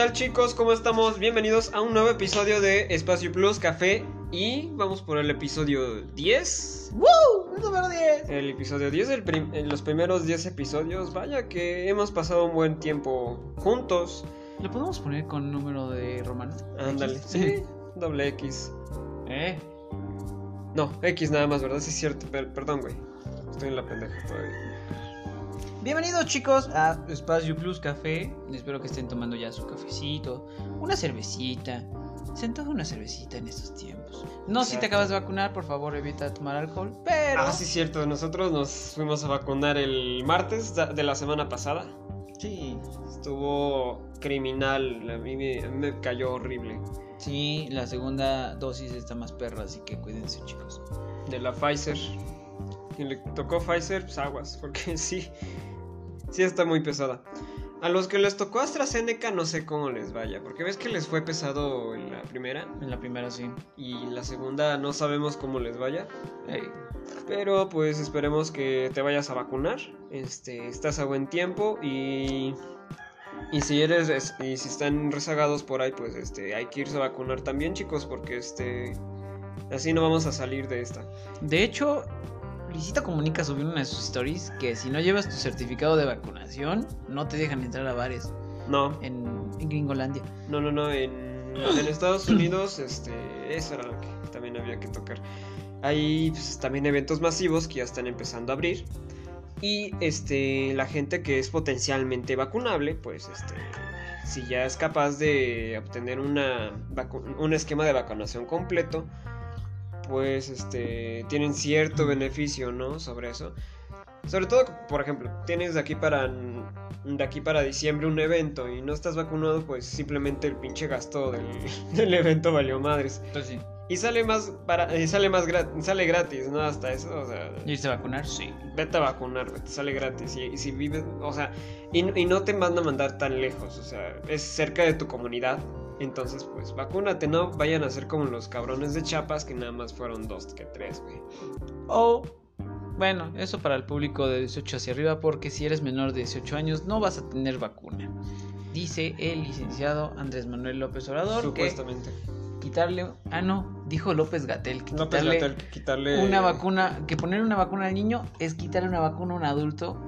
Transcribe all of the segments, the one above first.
tal chicos? ¿Cómo estamos? Bienvenidos a un nuevo episodio de Espacio Plus Café y vamos por el episodio 10. ¡Woo! El número 10. El episodio 10, el prim- en los primeros 10 episodios, vaya que hemos pasado un buen tiempo juntos. ¿Le podemos poner con número de romano? Ándale, sí, doble X. ¿Eh? No, X nada más, ¿verdad? Sí es cierto, per- perdón, güey. Estoy en la pendeja todavía. Bienvenidos chicos a Espacio Plus Café. Espero que estén tomando ya su cafecito, una cervecita. Se antoja una cervecita en estos tiempos. No, si te Exacto. acabas de vacunar, por favor evita tomar alcohol. Pero. Ah, sí cierto, nosotros nos fuimos a vacunar el martes de la semana pasada. Sí. Estuvo criminal, a mí me, me cayó horrible. Sí, la segunda dosis está más perra, así que cuídense chicos. De la Pfizer. Quien le tocó Pfizer, pues aguas, porque sí, sí está muy pesada. A los que les tocó AstraZeneca no sé cómo les vaya, porque ves que les fue pesado en la primera En la primera sí. y en la segunda no sabemos cómo les vaya. Pero pues esperemos que te vayas a vacunar. Este, estás a buen tiempo y y si eres es- y si están rezagados por ahí, pues este hay que irse a vacunar también, chicos, porque este así no vamos a salir de esta. De hecho, Luisita Comunica subió una de sus stories que si no llevas tu certificado de vacunación, no te dejan entrar a bares No, en, en Gringolandia. no, no, no, en, en Estados Unidos este eso era lo que también había que tocar. Hay pues, también eventos masivos que ya están empezando a abrir. Y este, la gente que es potencialmente vacunable, pues este, si ya es capaz de obtener una un esquema de vacunación completo, pues este, tienen cierto beneficio, ¿no? Sobre eso. Sobre todo, por ejemplo, tienes de aquí para de aquí para diciembre un evento y no estás vacunado, pues simplemente el pinche gasto del, del evento valió madres. Pues sí. Y sale más para y sale más gratis, sale gratis, ¿no? Hasta eso, o sea, ¿Irse a vacunar? Sí. vete a vacunar, te sale gratis. Y, y si vives, o sea, y, y no te van a mandar tan lejos, o sea, es cerca de tu comunidad. Entonces, pues vacúnate, no vayan a ser como los cabrones de Chiapas que nada más fueron dos que tres, güey. O, bueno, eso para el público de 18 hacia arriba, porque si eres menor de 18 años no vas a tener vacuna. Dice el licenciado Andrés Manuel López Obrador Supuestamente. que quitarle... Ah, no, dijo López Gatel que López Gatell, quitarle una vacuna, que poner una vacuna al niño es quitarle una vacuna a un adulto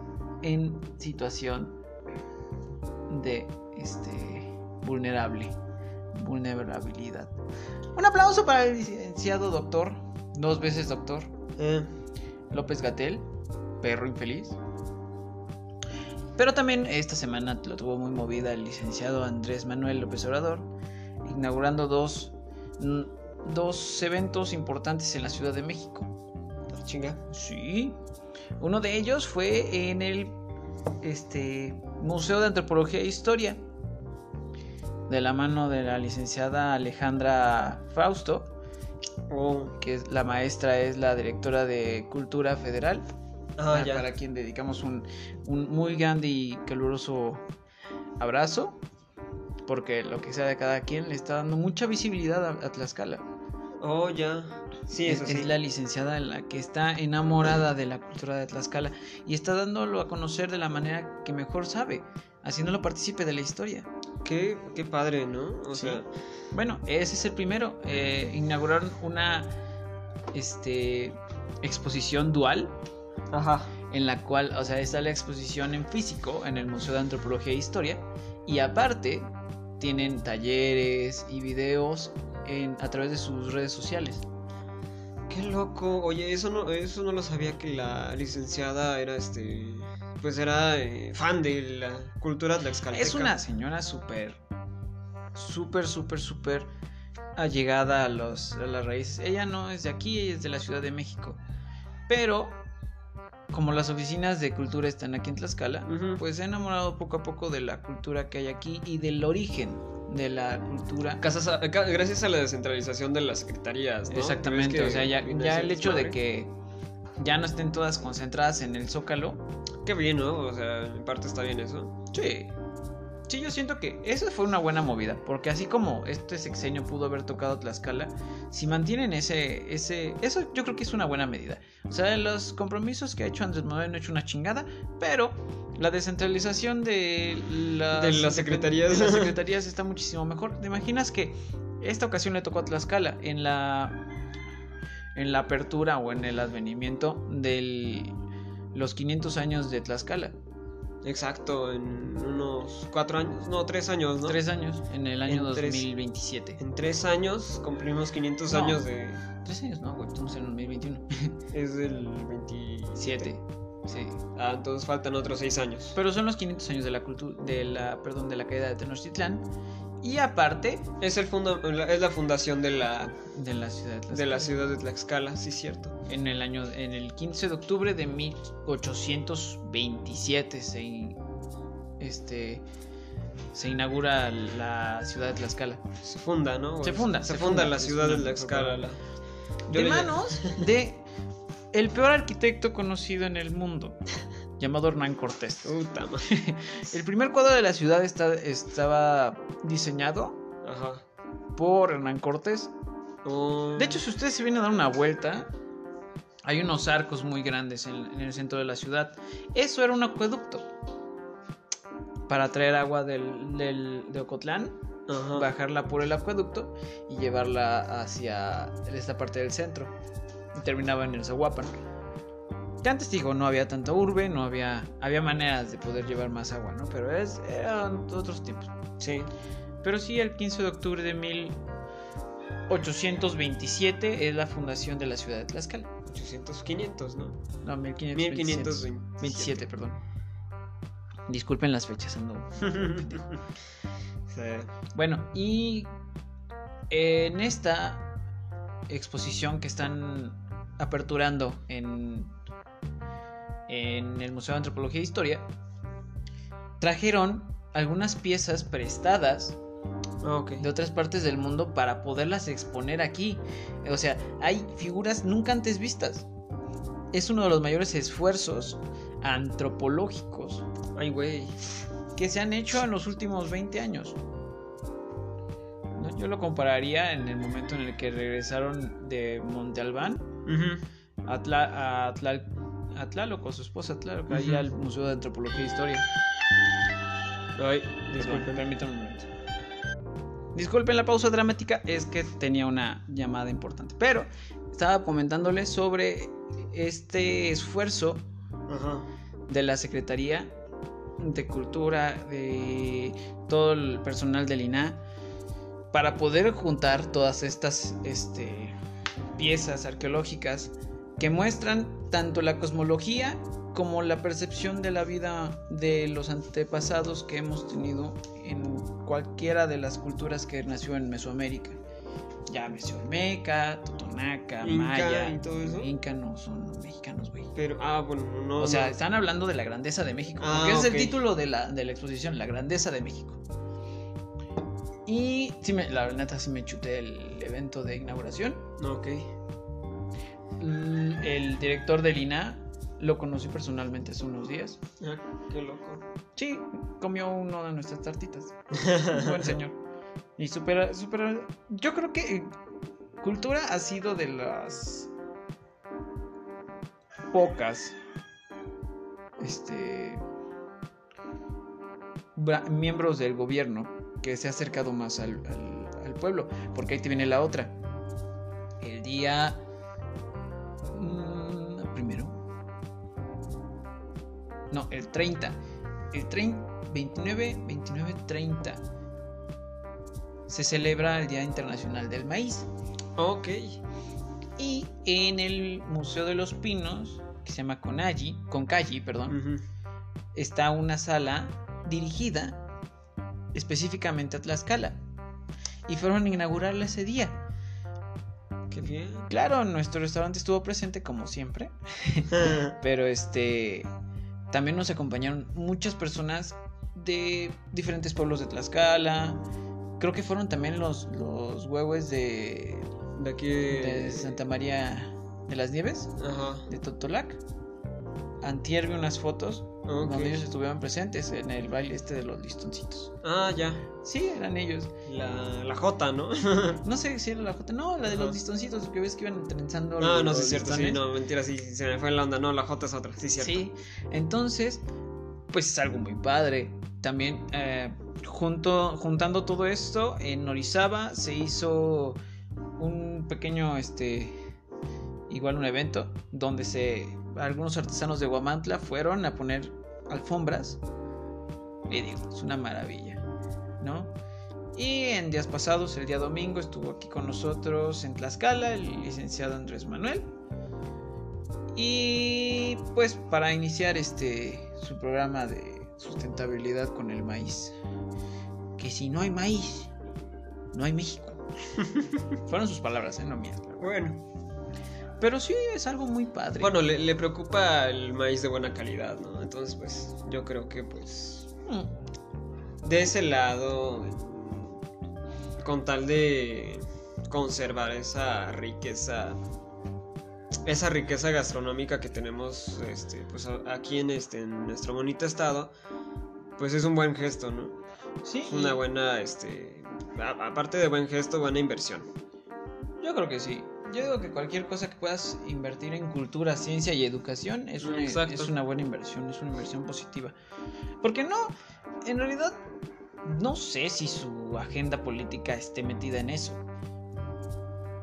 en situación de este vulnerable, vulnerabilidad. Un aplauso para el licenciado doctor, dos veces doctor, Eh, López Gatel, perro infeliz. Pero también esta semana lo tuvo muy movida el licenciado Andrés Manuel López Obrador, inaugurando dos, dos eventos importantes en la Ciudad de México. ah, chinga. Sí. Uno de ellos fue en el este, Museo de Antropología e Historia, de la mano de la licenciada Alejandra Fausto, Oh, que es la maestra, es la directora de Cultura Federal, ah, a- ya. para quien dedicamos un, un muy grande y caluroso abrazo, porque lo que sea de cada quien le está dando mucha visibilidad a, a Tlaxcala. Oh, ya. Sí, es, eso sí. es la licenciada la que está enamorada de la cultura de Tlaxcala y está dándolo a conocer de la manera que mejor sabe, haciéndolo partícipe de la historia. Qué, qué padre, ¿no? O Sí. sea, Bueno, ese es el primero. Eh, inauguraron una este, exposición dual ajá. en la cual, o sea, está la exposición en físico en el Museo de Antropología e Historia y aparte tienen talleres y videos en, a través de sus redes sociales. Qué loco. Oye, eso no, eso no lo sabía que la licenciada era este. Pues era eh, fan de la cultura tlaxcalteca. Es una señora súper, súper, súper, súper allegada a, los, a las raíces. Ella no es de aquí, ella es de la Ciudad de México. Pero, como las oficinas de cultura están aquí en Tlaxcala, pues se ha enamorado poco a poco de la cultura que hay aquí y del origen de la cultura. Casas a- ca- gracias a la descentralización de las secretarías, ¿no? Exactamente, ¿Ves o sea, ya, el hecho de que ya no estén todas concentradas en el Zócalo. Qué bien, ¿no? O sea, en parte está bien eso. Sí. Sí, yo siento que esa fue una buena movida, porque así como este sexenio pudo haber tocado Tlaxcala, si mantienen ese, ese, eso yo creo que es una buena medida. O sea, los compromisos que ha hecho Andrés Manuel no ha hecho una chingada, pero la descentralización de las, De las secretarías. de las secretarías está muchísimo mejor. ¿Te imaginas que esta ocasión le tocó a Tlaxcala en la, en la apertura o en el advenimiento de los 500 años de Tlaxcala? Exacto, en unos cuatro años, no, tres años, ¿no? Tres años, en el año En tres. 2027. En tres años cumplimos 500 No. años de... Tres años, no, güey, estamos en el 2021. Es del 27. Siete. Sí. Ah, entonces faltan otros seis años. Pero son los 500 años de la cultura, de la, perdón, de la caída de Tenochtitlán. Y aparte Es, el funda- es la fundación de la, de la ciudad de Tlaxcala. de la ciudad de Tlaxcala, sí, cierto. En el año, en el 15 de octubre de 1827 se, in- este, se inaugura la ciudad de Tlaxcala. Se funda, ¿no? Se funda, Se, se funda funda, la ciudad de Tlaxcala. la- de manos de el peor arquitecto conocido en el mundo, llamado Hernán Cortés. Puta madre. El primer cuadro de la ciudad está- estaba diseñado Ajá. por Hernán Cortés. Oh, De hecho, si ustedes se vienen a dar una vuelta, hay unos arcos muy grandes en, en el centro de la ciudad. Eso era un acueducto para traer agua del, del- de Ocotlán, ajá. bajarla por el acueducto y llevarla hacia esta parte del centro. Y terminaba en el Zahuapan. Que antes digo, no había tanta urbe, no había, había maneras de poder llevar más agua, ¿no? Pero es, eran otros tiempos. Sí. Pero sí, el 15 de octubre de 1827 es la fundación de la ciudad de Tlaxcala. 800, 500, ¿no? No, 1527. 1527. 27, perdón. Disculpen las fechas, ando. Sí. Bueno, y en esta exposición que están aperturando en, en el Museo de Antropología e Historia, trajeron algunas piezas prestadas Ah, de otras partes del mundo para poderlas exponer aquí. O sea, hay figuras nunca antes vistas. Es uno de los mayores esfuerzos antropológicos Ay, güey. que se han hecho en los últimos 20 años. ¿No? Yo lo compararía en el momento en el que regresaron de Monte Albán a, Tla- a, Tlal- a Tlaloc, con su esposa Tlaloc, ahí Ujú. al Museo de Antropología e Historia. Ay, Disculpen, disculpen. permítanme un momento. Disculpen la pausa dramática, es que tenía una llamada importante. Pero estaba comentándoles sobre este esfuerzo Ajá. de la Secretaría de Cultura, de todo el personal del INAH, para poder juntar todas estas este, piezas arqueológicas que muestran tanto la cosmología como la percepción de la vida de los antepasados que hemos tenido en cualquiera de las culturas que nació en Mesoamérica. Llámese Olmeca, Totonaca, Inca Maya. y todo eso. Inca no son mexicanos, güey. Pero, ah, bueno, no. O sea, no. están hablando de la grandeza de México. Ah, porque es el título de la, de la exposición, la grandeza de México. Y sí me, la neta sí me chuté el evento de inauguración. Ok. El director del INA lo conocí personalmente hace unos días. Ah, qué loco. Sí, comió uno de nuestras tartitas. Buen señor. Y super, super. Yo creo que eh, Cultura ha sido de las pocas. Este. miembros del gobierno que se ha acercado más al, al- al pueblo. Porque ahí te viene la otra. El día. Mm, primero. No, el 30. El 30, 29, 29, 30. Se celebra el Día Internacional del Maíz. Ok. Y en el Museo de los Pinos, que se llama Conaji, Concayi, perdón, está una sala dirigida específicamente a Tlaxcala. Y fueron a inaugurarla ese día. Qué bien. Claro, nuestro restaurante estuvo presente como siempre. Pero este también nos acompañaron muchas personas de diferentes pueblos de Tlaxcala. Creo que fueron también los, los huevos de, De aquí. de Santa María de las Nieves, Ajá. de Totolac. antier vi unas fotos Ok. donde ellos estuvieron presentes en el baile este de los listoncitos. Ah, ya. Sí, eran ellos. La, la J, ¿no? No sé si era la J. No, la de Ajá. los listoncitos, que ves que iban trenzando. no, no, los sí es cierto, sí, no, mentira, sí, se me fue la onda. No, la J es otra, sí, cierto. Sí, entonces, pues es algo muy padre. También, eh, junto, juntando todo esto, en Orizaba se hizo un pequeño, este, igual un evento, donde se, algunos artesanos de Guamantla fueron a poner alfombras. Y digo, es una maravilla, ¿no? Y en días pasados, el día domingo, estuvo aquí con nosotros en Tlaxcala el licenciado Andrés Manuel. Y pues para iniciar este su programa de sustentabilidad con el maíz. Que si no hay maíz, no hay México. Fueron sus palabras, ¿eh? no mías. Bueno, Pero sí es algo muy padre. bueno le, le preocupa el maíz de buena calidad, ¿no? Entonces, pues, yo creo que, pues, Mm, de ese lado, con tal de conservar esa riqueza, esa riqueza gastronómica que tenemos, este, pues, aquí en este, en nuestro bonito estado, pues es un buen gesto, ¿no? sí, Es una buena, este, aparte de buen gesto, buena inversión. yo creo que sí. Yo digo que cualquier cosa que puedas invertir en cultura, ciencia y educación es una, Exacto. es una buena inversión, es una inversión positiva. Porque no, en realidad, no sé si su agenda política esté metida en eso.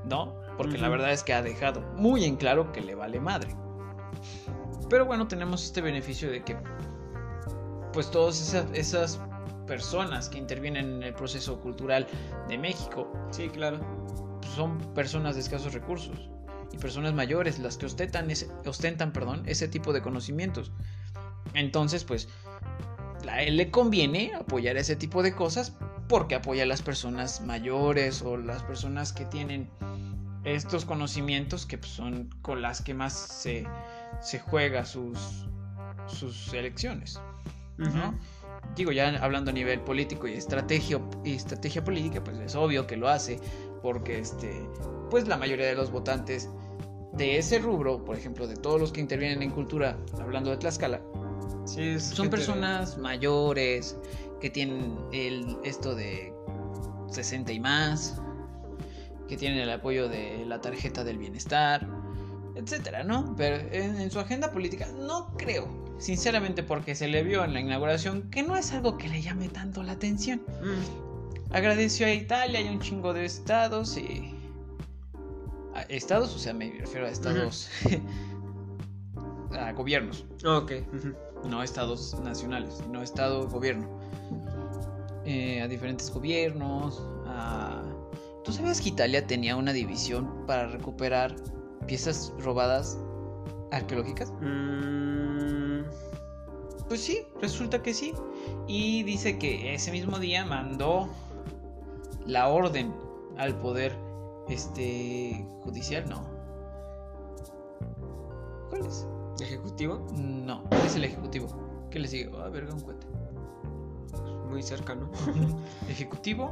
¿No? Porque la verdad es que ha dejado muy en claro que le vale madre. Pero bueno, tenemos este beneficio de que, pues todas esas, esas personas que intervienen en el proceso cultural de México Sí, claro. Son personas de escasos recursos y personas mayores las que ostentan ese, ostentan, perdón, ese tipo de conocimientos. Entonces, pues, a él le conviene apoyar ese tipo de cosas porque apoya a las personas mayores o las personas que tienen estos conocimientos que pues, son con las que más se, se juega sus, sus elecciones. ¿no? Digo, ya hablando a nivel político y estrategia, y estrategia política, pues es obvio que lo hace, porque este, pues la mayoría de los votantes de ese rubro, por ejemplo, de todos los que intervienen en cultura, hablando de Tlaxcala, Sí, son personas mayores que tienen el, esto de 60 y más, que tienen el apoyo de la tarjeta del bienestar, etcétera, ¿no? Pero en, en su agenda política no creo, sinceramente, porque se le vio en la inauguración que no es algo que le llame tanto la atención. Mm, Agradeció a Italia y a un chingo de estados y. a estados, o sea, me refiero a estados. a gobiernos Ok. ujú. no estados nacionales, sino estado gobierno. Eh, a diferentes gobiernos. a- ¿Tú sabías que Italia tenía una división para recuperar piezas robadas arqueológicas? Mm, Pues sí, resulta que sí. Y dice que ese mismo día mandó la orden al poder este judicial, no. ¿Cuál es? Ejecutivo, No, es el ejecutivo. ¿Qué le sigue? A ver, un cuate. muy cerca, ¿no? Ejecutivo,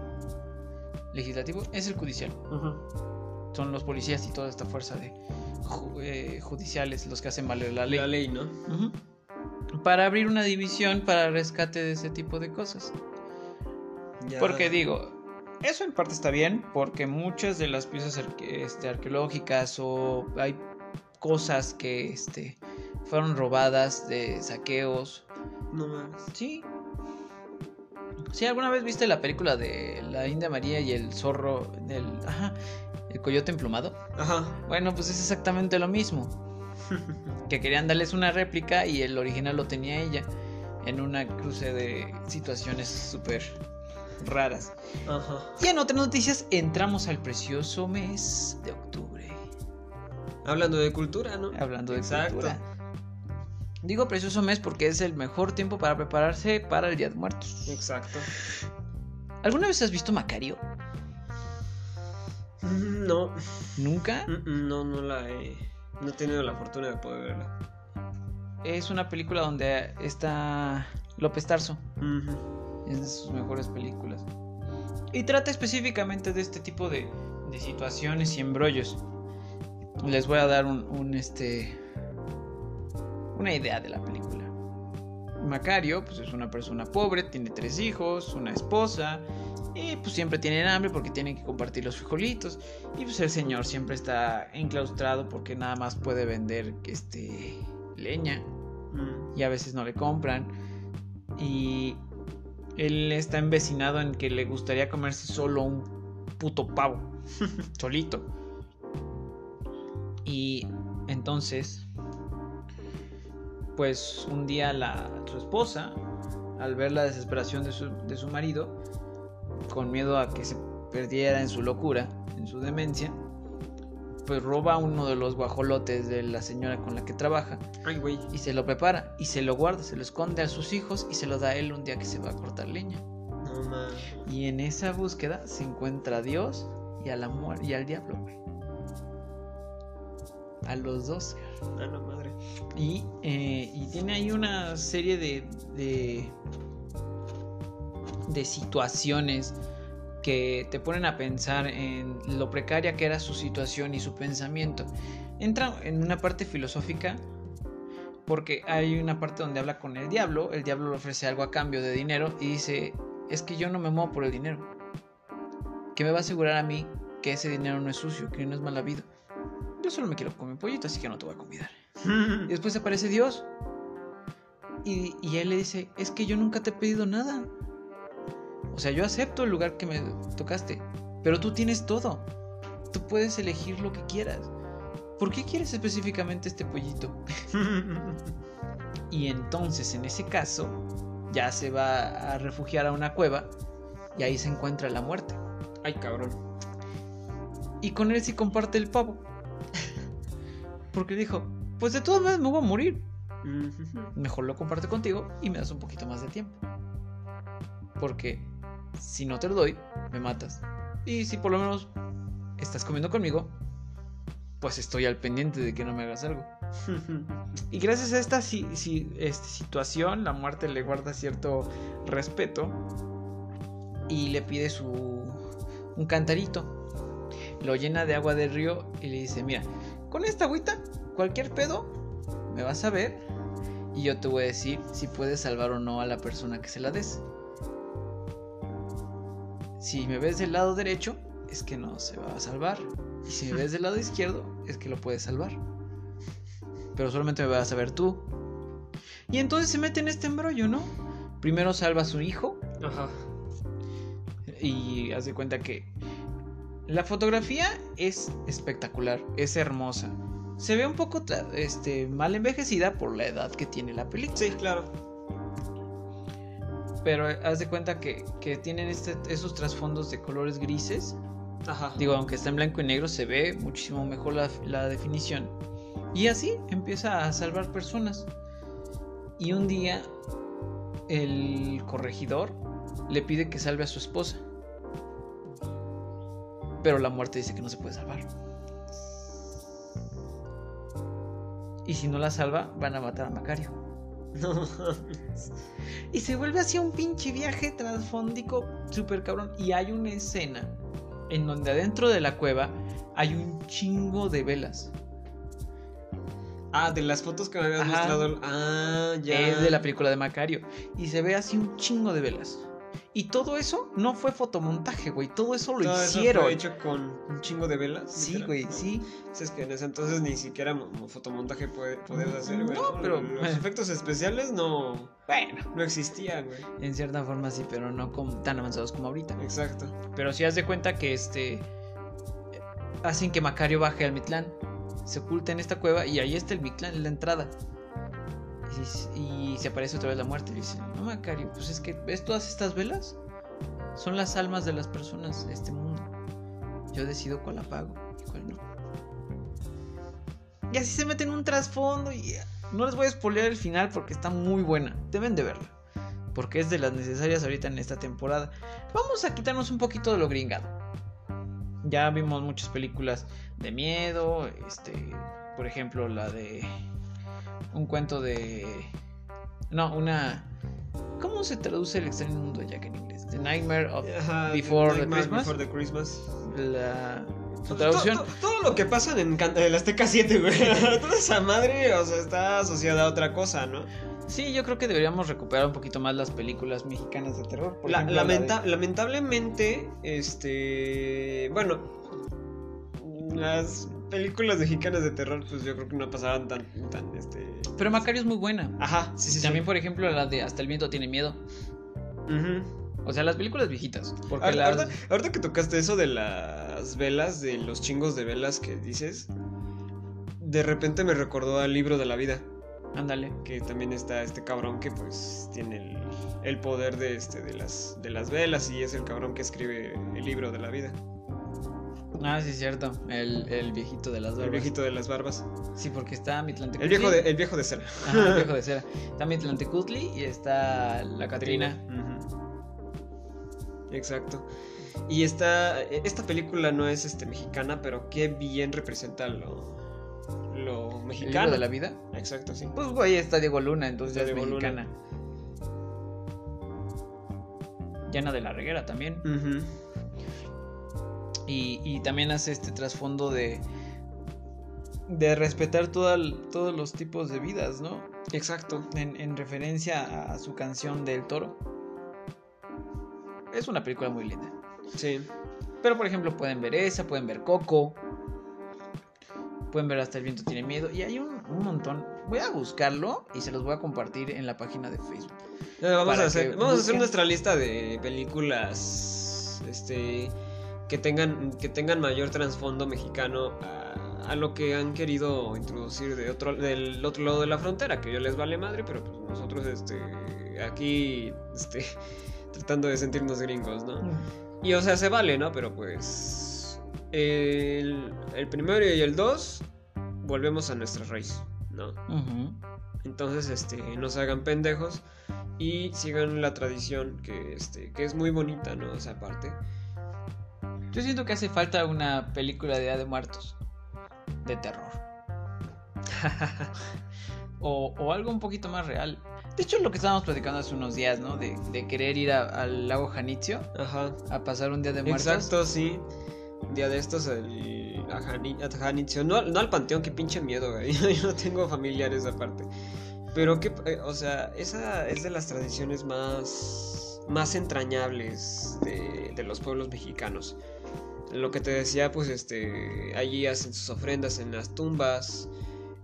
legislativo, es el judicial. Son los policías y toda esta fuerza de ju- eh, judiciales los que hacen valer la ley. La ley, ¿no? Para abrir una división para rescate de ese tipo de cosas. Ya- Porque digo, eso en parte está bien, porque muchas de las piezas arque- este, arqueológicas o hay cosas que este, fueron robadas de saqueos. No mames. Sí. Sí, ¿alguna vez viste la película de la India María y el zorro del... Ajá, el coyote emplumado? Ajá. Bueno, pues es exactamente lo mismo. Que querían darles una réplica y el original lo tenía ella. En una cruce de situaciones súper raras. Ajá. Y en otras noticias entramos al precioso mes de octubre. Hablando de cultura, ¿no? Hablando de Exacto. cultura. Digo precioso mes porque es el mejor tiempo para prepararse para el Día de Muertos. Exacto. ¿Alguna vez has visto Macario? Mm, No. ¿Nunca? Mm, mm, No, no la he. No he tenido la fortuna de poder verla. Es una película donde está López Tarso. Ujú. Es de sus mejores películas. Y trata específicamente de este tipo de, de situaciones y embrollos. Les voy a dar un, un, este una idea de la película. Macario, pues es una persona pobre, tiene tres hijos, una esposa, y pues siempre tienen hambre porque tienen que compartir los frijolitos. Y pues el señor siempre está enclaustrado porque nada más puede vender este leña. Mm. Y a veces no le compran. Y él está emvecinado en que le gustaría comerse solo un puto pavo. solito. Y entonces, pues un día la, su esposa, al ver la desesperación de su, de su marido, con miedo a que se perdiera en su locura, en su demencia, pues roba uno de los guajolotes de la señora con la que trabaja Ay, güey. y se lo prepara y se lo guarda, se lo esconde a sus hijos y se lo da a él un día que se va a cortar leña. No mames. Y en esa búsqueda se encuentra a Dios y, a la y al diablo, güey. A los dos. A la madre. Y, eh, y tiene ahí una serie de, de, de situaciones que te ponen a pensar en lo precaria que era su situación y su pensamiento. Entra en una parte filosófica porque hay una parte donde habla con el diablo, el diablo le ofrece algo a cambio de dinero y dice, es que yo no me muevo por el dinero. ¿Qué me va a asegurar a mí que ese dinero no es sucio, que no es mal habido? Yo solo me quiero comer pollito, así que no te voy a convidar. Y después aparece Dios. Y, y él le dice, es que yo nunca te he pedido nada. O sea, yo acepto el lugar que me tocaste. Pero tú tienes todo. Tú puedes elegir lo que quieras. ¿Por qué quieres específicamente este pollito? Y entonces, en ese caso, ya se va a refugiar a una cueva y ahí se encuentra la muerte. Ay, cabrón. Y con él sí comparte el pavo. Porque dijo, pues de todas maneras me voy a morir. Mejor lo comparto contigo y me das un poquito más de tiempo. Porque si no te lo doy, me matas. Y si por lo menos estás comiendo conmigo, pues estoy al pendiente de que no me hagas algo. Y gracias a esta si- si- este, situación, la muerte le guarda cierto respeto y le pide su un cantarito. Lo llena de agua del río y le dice, mira, con esta agüita, cualquier pedo, me vas a ver y yo te voy a decir si puedes salvar o no a la persona que se la des. Si me ves del lado derecho, es que no se va a salvar. Y si me ves del lado izquierdo, es que lo puedes salvar. Pero solamente me vas a ver tú. Y entonces se mete en este embrollo, ¿no? Primero salva a su hijo Ajá. y hace cuenta que la fotografía es espectacular, es hermosa. Se ve un poco este, mal envejecida por la edad que tiene la película. Sí, claro. Pero haz de cuenta que, que tienen este- esos trasfondos de colores grises. Ajá. Digo, aunque está en blanco y negro, se ve muchísimo mejor la, la definición. Y así empieza a salvar personas. Y un día el corregidor le pide que salve a su esposa. Pero la muerte dice que no se puede salvar. Y si no la salva, van a matar a Macario. No. Y se vuelve así un pinche viaje trasfondico súper cabrón. Y hay una escena en donde adentro de la cueva hay un chingo de velas. Ah, de las fotos que me habías Ajá. mostrado. Ah, ya. Es de la película de Macario. Y se ve así un chingo de velas. Y todo eso no fue fotomontaje, güey. Todo eso lo Todo eso hicieron. fue hecho con un chingo de velas. Sí, güey, sí. Es que en ese entonces ni siquiera mo- mo- fotomontaje podías hacer, güey. No, pero- Los efectos especiales no, Bueno, no existían, güey. en cierta forma sí, pero no tan avanzados como ahorita. Exacto. Pero si haz de cuenta que este hacen que Macario baje al Mitlán, se oculta en esta cueva y ahí está el Mitlán en la entrada. Y, se aparece otra vez la muerte y dice, no Macario, pues es que ves todas estas velas, son las almas de las personas de este mundo. Yo decido cuál apago y cuál no. Y así se mete en un trasfondo y no les voy a spoilear el final porque está muy buena. Deben de verla. Porque es de las necesarias ahorita en esta temporada. Vamos a quitarnos un poquito de lo gringado. Ya vimos muchas películas de miedo. Este. Por ejemplo, la de. Un cuento de. No, una. ¿Cómo se traduce el extraño mundo de Jack en inglés? The Nightmare of Ajá, Before the Nightmare Christmas. Before the Christmas. la- Su traducción. to- to- Todo, lo que pasa en, la Azteca 7, güey. Toda esa madre, o sea, está asociada a otra cosa, ¿no? Sí, yo creo que deberíamos recuperar un poquito más las películas mexicanas de terror. Por La- ejemplo, la lamenta- de- Lamentablemente, este. Bueno, las películas mexicanas de terror, pues yo creo que no pasaban tan. tan este... Pero Macario es muy buena. Ajá, sí, sí, sí. También, por ejemplo, la de Hasta el viento tiene miedo. Ujú. O sea, las películas viejitas. Porque Ahor- las... Ahorita, ahorita que tocaste eso de las velas, de los chingos de velas que dices, de repente me recordó al libro de la vida. Ándale. Que también está este cabrón que pues tiene el, el poder de este de las de las velas y es el cabrón que escribe el libro de la vida. Ah, sí, es cierto. El, el viejito de las El barbas. viejito de las barbas. Sí, porque está Mitlantecutli. El viejo de, el viejo de cera. Ajá, el viejo de cera. Está Mitlantecutli y está la Catrina. Exacto. Y esta, esta película no es este, mexicana, pero qué bien representa lo, lo ¿El mexicano. de la vida? Exacto, sí. Pues, güey, está Diego Luna, entonces Está es Diego Luna. mexicana. Llana de la Reguera también. Y, y también hace este trasfondo de. de respetar todos los tipos de vidas, ¿no? Exacto. En, en referencia a su canción del toro. Es una película muy linda. Sí. Pero por ejemplo pueden ver esa, pueden ver Coco. Pueden ver Hasta el viento tiene miedo. Y hay un, un montón. Voy a buscarlo y se los voy a compartir en la página de Facebook. Eh, vamos a hacer, vamos a hacer nuestra lista de películas este que tengan que tengan mayor trasfondo mexicano a, a lo que han querido introducir de otro del otro lado de la frontera, que yo les vale madre, pero pues nosotros este aquí este tratando de sentirnos gringos, ¿no? Y o sea, se vale, ¿no? Pero pues el, el primero y el dos volvemos a nuestra raíz, ¿no? Entonces, este, no se hagan pendejos y sigan la tradición que, este, que es muy bonita, ¿no? Esa parte. Yo siento que hace falta una película de Día de Muertos. De terror. o, o algo un poquito más real. De hecho, lo que estábamos platicando hace unos días, ¿no? De, de querer ir a- al lago Janitzio Ajá. a pasar un Día de Muertos. Exacto, sí. Un día de estos el, a, Jani- a Janitzio. No, al- no al panteón, qué pinche miedo, güey. Yo no tengo familiares aparte. Pero que, eh, o sea, esa es de las tradiciones más, más entrañables de, de los pueblos mexicanos. Lo que te decía, pues, este, allí hacen sus ofrendas en las tumbas,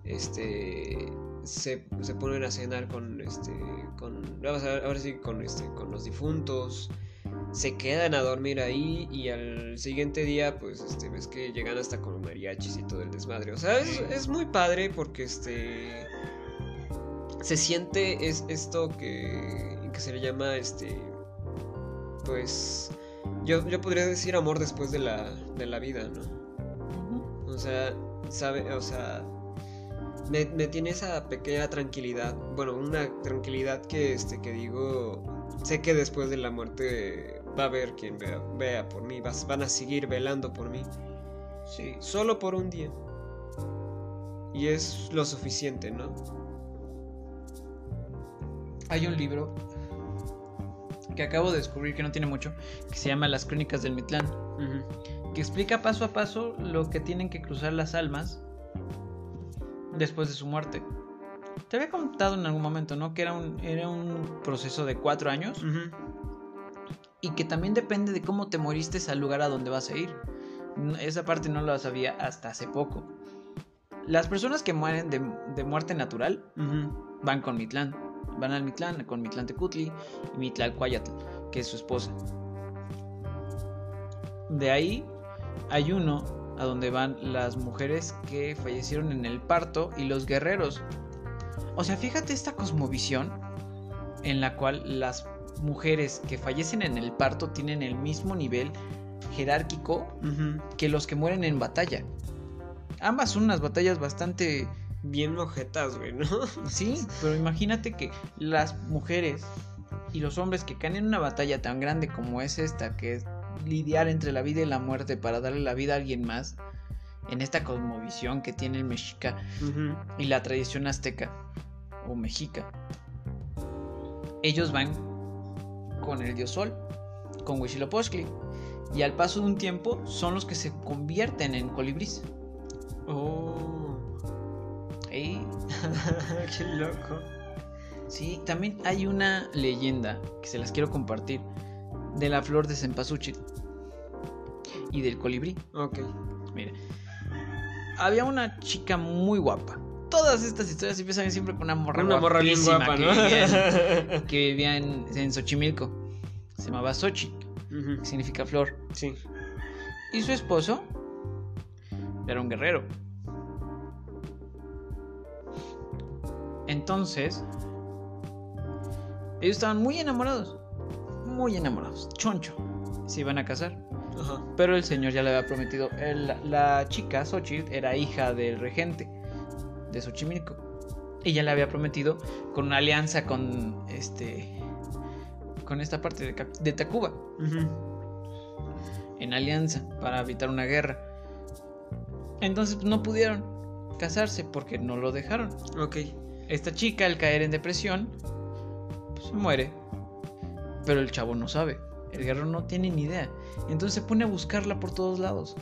este, se, se ponen a cenar con, este, con, vamos a ver, ahora sí, con, este, con los difuntos, se quedan a dormir ahí y al siguiente día, pues, este, ves que llegan hasta con mariachis y todo el desmadre. O sea, es, es muy padre porque, este, se siente es esto que, que se le llama, este, pues, yo, yo podría decir amor después de la, de la vida, ¿no? O sea, sabe, o sea, me, me tiene esa pequeña tranquilidad, bueno, una tranquilidad que, este, que digo, sé que después de la muerte va a haber quien vea, vea por mí, vas- van a seguir velando por mí, Sí. solo por un día. Y es lo suficiente, ¿no? Hay un libro que acabo de descubrir que no tiene mucho, que se llama Las Crónicas del Mitlán, que explica paso a paso lo que tienen que cruzar las almas después de su muerte. Te había contado en algún momento, ¿no? Que era un, era un proceso de cuatro años Ujú. y que también depende de cómo te moriste al lugar a donde vas a ir. Esa parte no la sabía hasta hace poco. Las personas que mueren de, de muerte natural Ujú. van con Mitlán. Van al Mitlán con Mitlán Tecutli y Mitlalcuayatl, que es su esposa. De ahí hay uno a donde van las mujeres que fallecieron en el parto y los guerreros. O sea, fíjate esta cosmovisión en la cual las mujeres que fallecen en el parto tienen el mismo nivel jerárquico que los que mueren en batalla. Ambas son unas batallas bastante Bien mojetas, güey, ¿no? Sí, pero imagínate que las mujeres y los hombres que caen en una batalla tan grande como es esta, que es lidiar entre la vida y la muerte para darle la vida a alguien más, en esta cosmovisión que tiene el mexica y la tradición azteca o mexica, ellos van con el dios sol, con Huitzilopochtli, Y al paso de un tiempo son los que se convierten en colibrís. Oh. Ey, Qué loco. Sí, también hay una leyenda que se las quiero compartir de la flor de cempasúchil y del colibrí. Ok. Mira, había una chica muy guapa. Todas estas historias empiezan siempre con una morra Una morra bien guapa, que ¿no? vivía en- que vivía en, en Xochimilco. Se llamaba Xochitl, que significa flor. Sí. Y su esposo era un guerrero. Entonces, ellos estaban muy enamorados. Muy enamorados. Choncho. Se iban a casar. Ajá. Pero el señor ya le había prometido. el- la chica, Xochitl, era hija del regente de Xochimilco. Y ya le había prometido con una alianza con este. con esta parte de, Tacuba. En alianza para evitar una guerra. Entonces no pudieron casarse porque no lo dejaron. Ok. Esta chica, al caer en depresión, pues se muere. Pero el chavo no sabe. El guerrero no tiene ni idea. Entonces se pone a buscarla por todos lados.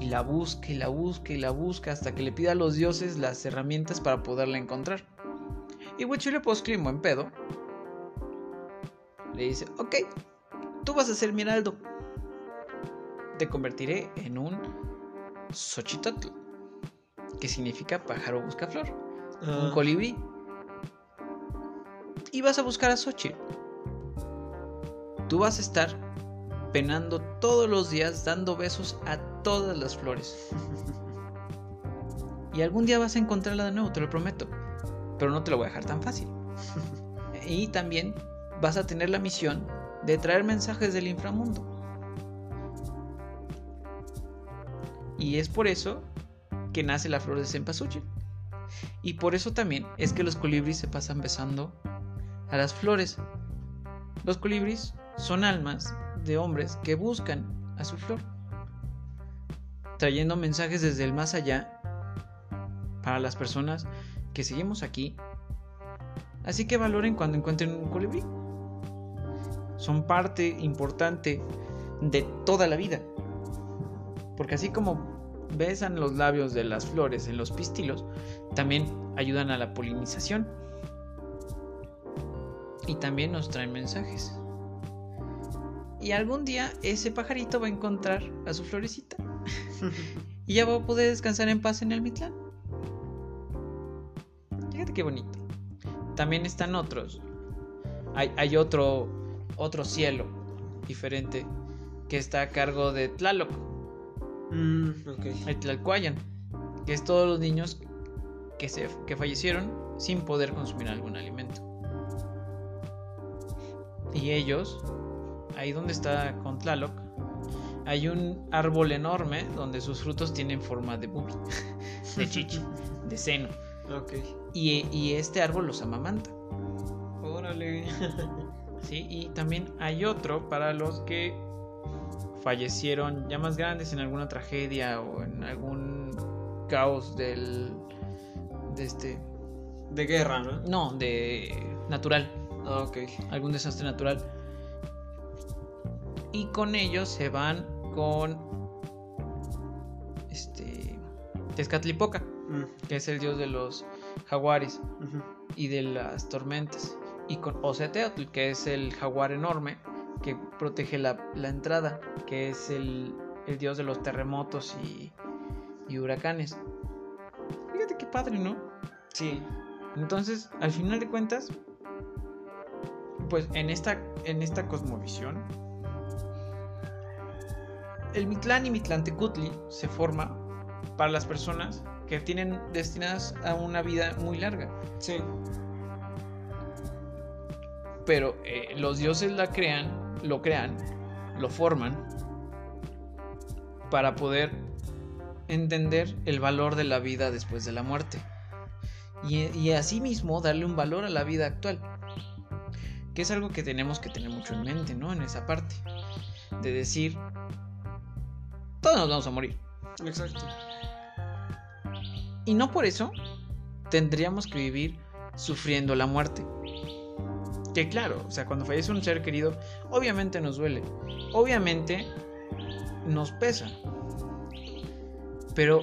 Y la busca y la busca y la busca hasta que le pida a los dioses las herramientas para poderla encontrar. Y Huitzilopochtli, en buen pedo, le dice, ok, tú vas a ser mi heraldo. Te convertiré en un Xochitotl, que significa pájaro busca flor un Ah, colibrí. Y vas a buscar a Xochitl. Tú vas a estar penando todos los días dando besos a todas las flores. Y algún día vas a encontrarla de nuevo, te lo prometo. Pero no te lo voy a dejar tan fácil. Y también vas a tener la misión de traer mensajes del inframundo. Y es por eso que nace la flor de cempasúchil. Y por eso también es que los colibríes se pasan besando a las flores. Los colibríes son almas de hombres que buscan a su flor, trayendo mensajes desde el más allá para las personas que seguimos aquí. Así que valoren cuando encuentren un colibrí. Son parte importante de toda la vida. Porque así como besan los labios de las flores en los pistilos, también ayudan a la polinización. Y también nos traen mensajes. Y algún día ese pajarito va a encontrar a su florecita. y ya va a poder descansar en paz en el Mitlán. Fíjate qué bonito. También están otros. Hay, hay otro, otro cielo diferente que está a cargo de Tlaloc. Mm, ok. Hay Tlalcuayan, que es todos los niños que, se, que fallecieron sin poder consumir algún alimento. Y ellos, ahí donde está con Tlaloc, hay un árbol enorme donde sus frutos tienen forma de bubi, de chichi, de seno. Ok. Y, y este árbol los amamanta. Órale. ¿sí? Y también hay otro para los que fallecieron ya más grandes en alguna tragedia o en algún caos del de este De guerra, ¿no? no de natural Ah, ok. algún desastre natural y con ellos se van con este Tezcatlipoca Mm, que es el dios de los jaguares y de las tormentas. Y con Oceteotl, que es el jaguar enorme que protege la, la entrada, que es el, el dios de los terremotos y, y huracanes. Fíjate qué padre, ¿no? Sí. Entonces, al final de cuentas, pues en esta, en esta cosmovisión, el Mitlán y Mitlantecutli se forma para las personas que tienen destinadas a una vida muy larga. Sí. pero eh, los dioses la crean, lo crean, lo forman para poder entender el valor de la vida después de la muerte y, y asimismo darle un valor a la vida actual, que es algo que tenemos que tener mucho en mente, ¿no? En esa parte de decir, todos nos vamos a morir Exacto. y no por eso tendríamos que vivir sufriendo la muerte. Que claro, o sea, cuando fallece un ser querido, obviamente nos duele. Obviamente nos pesa. Pero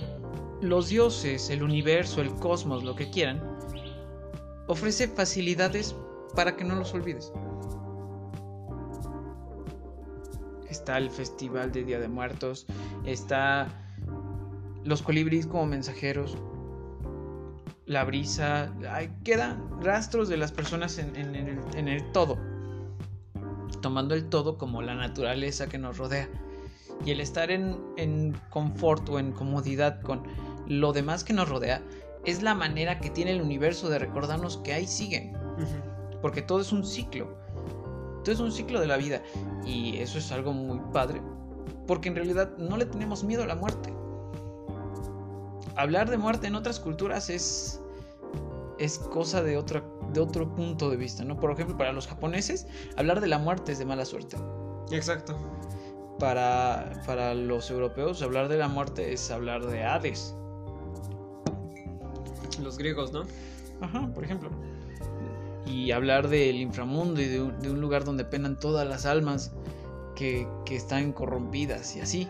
los dioses, el universo, el cosmos, lo que quieran, ofrece facilidades para que no los olvides. Está el festival de Día de Muertos, está los colibríes como mensajeros, la brisa, quedan rastros de las personas en, el, todo, tomando el todo como la naturaleza que nos rodea. Y el estar en, en confort o en comodidad con lo demás que nos rodea es la manera que tiene el universo de recordarnos que ahí siguen. Porque todo es un ciclo. Todo es un ciclo de la vida. Y eso es algo muy padre. Porque en realidad no le tenemos miedo a la muerte hablar de muerte en otras culturas es, es cosa de, otra, de otro punto de vista, ¿no? Por ejemplo, para los japoneses, hablar de la muerte es de mala suerte. Exacto. Para, para los europeos, hablar de la muerte es hablar de Hades. Los griegos, ¿no? Ajá, por ejemplo. Y hablar del inframundo y de un, lugar donde penan todas las almas que, que están corrompidas y así.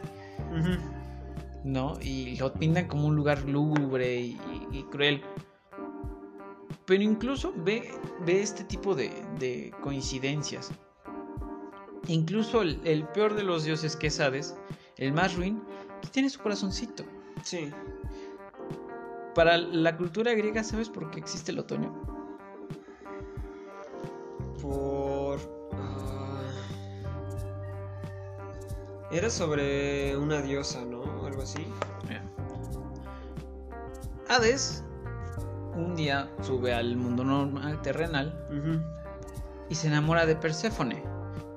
¿No? Y lo pintan como un lugar lúgubre y, cruel. Pero incluso ve, ve este tipo de, coincidencias. Incluso el, peor de los dioses que es Hades, el más ruin, pues tiene su corazoncito. Sí. Para la cultura griega, ¿sabes por qué existe el otoño? Por... Ah, era sobre una diosa, ¿no? Así. Hades un día sube al mundo normal terrenal y se enamora de Perséfone,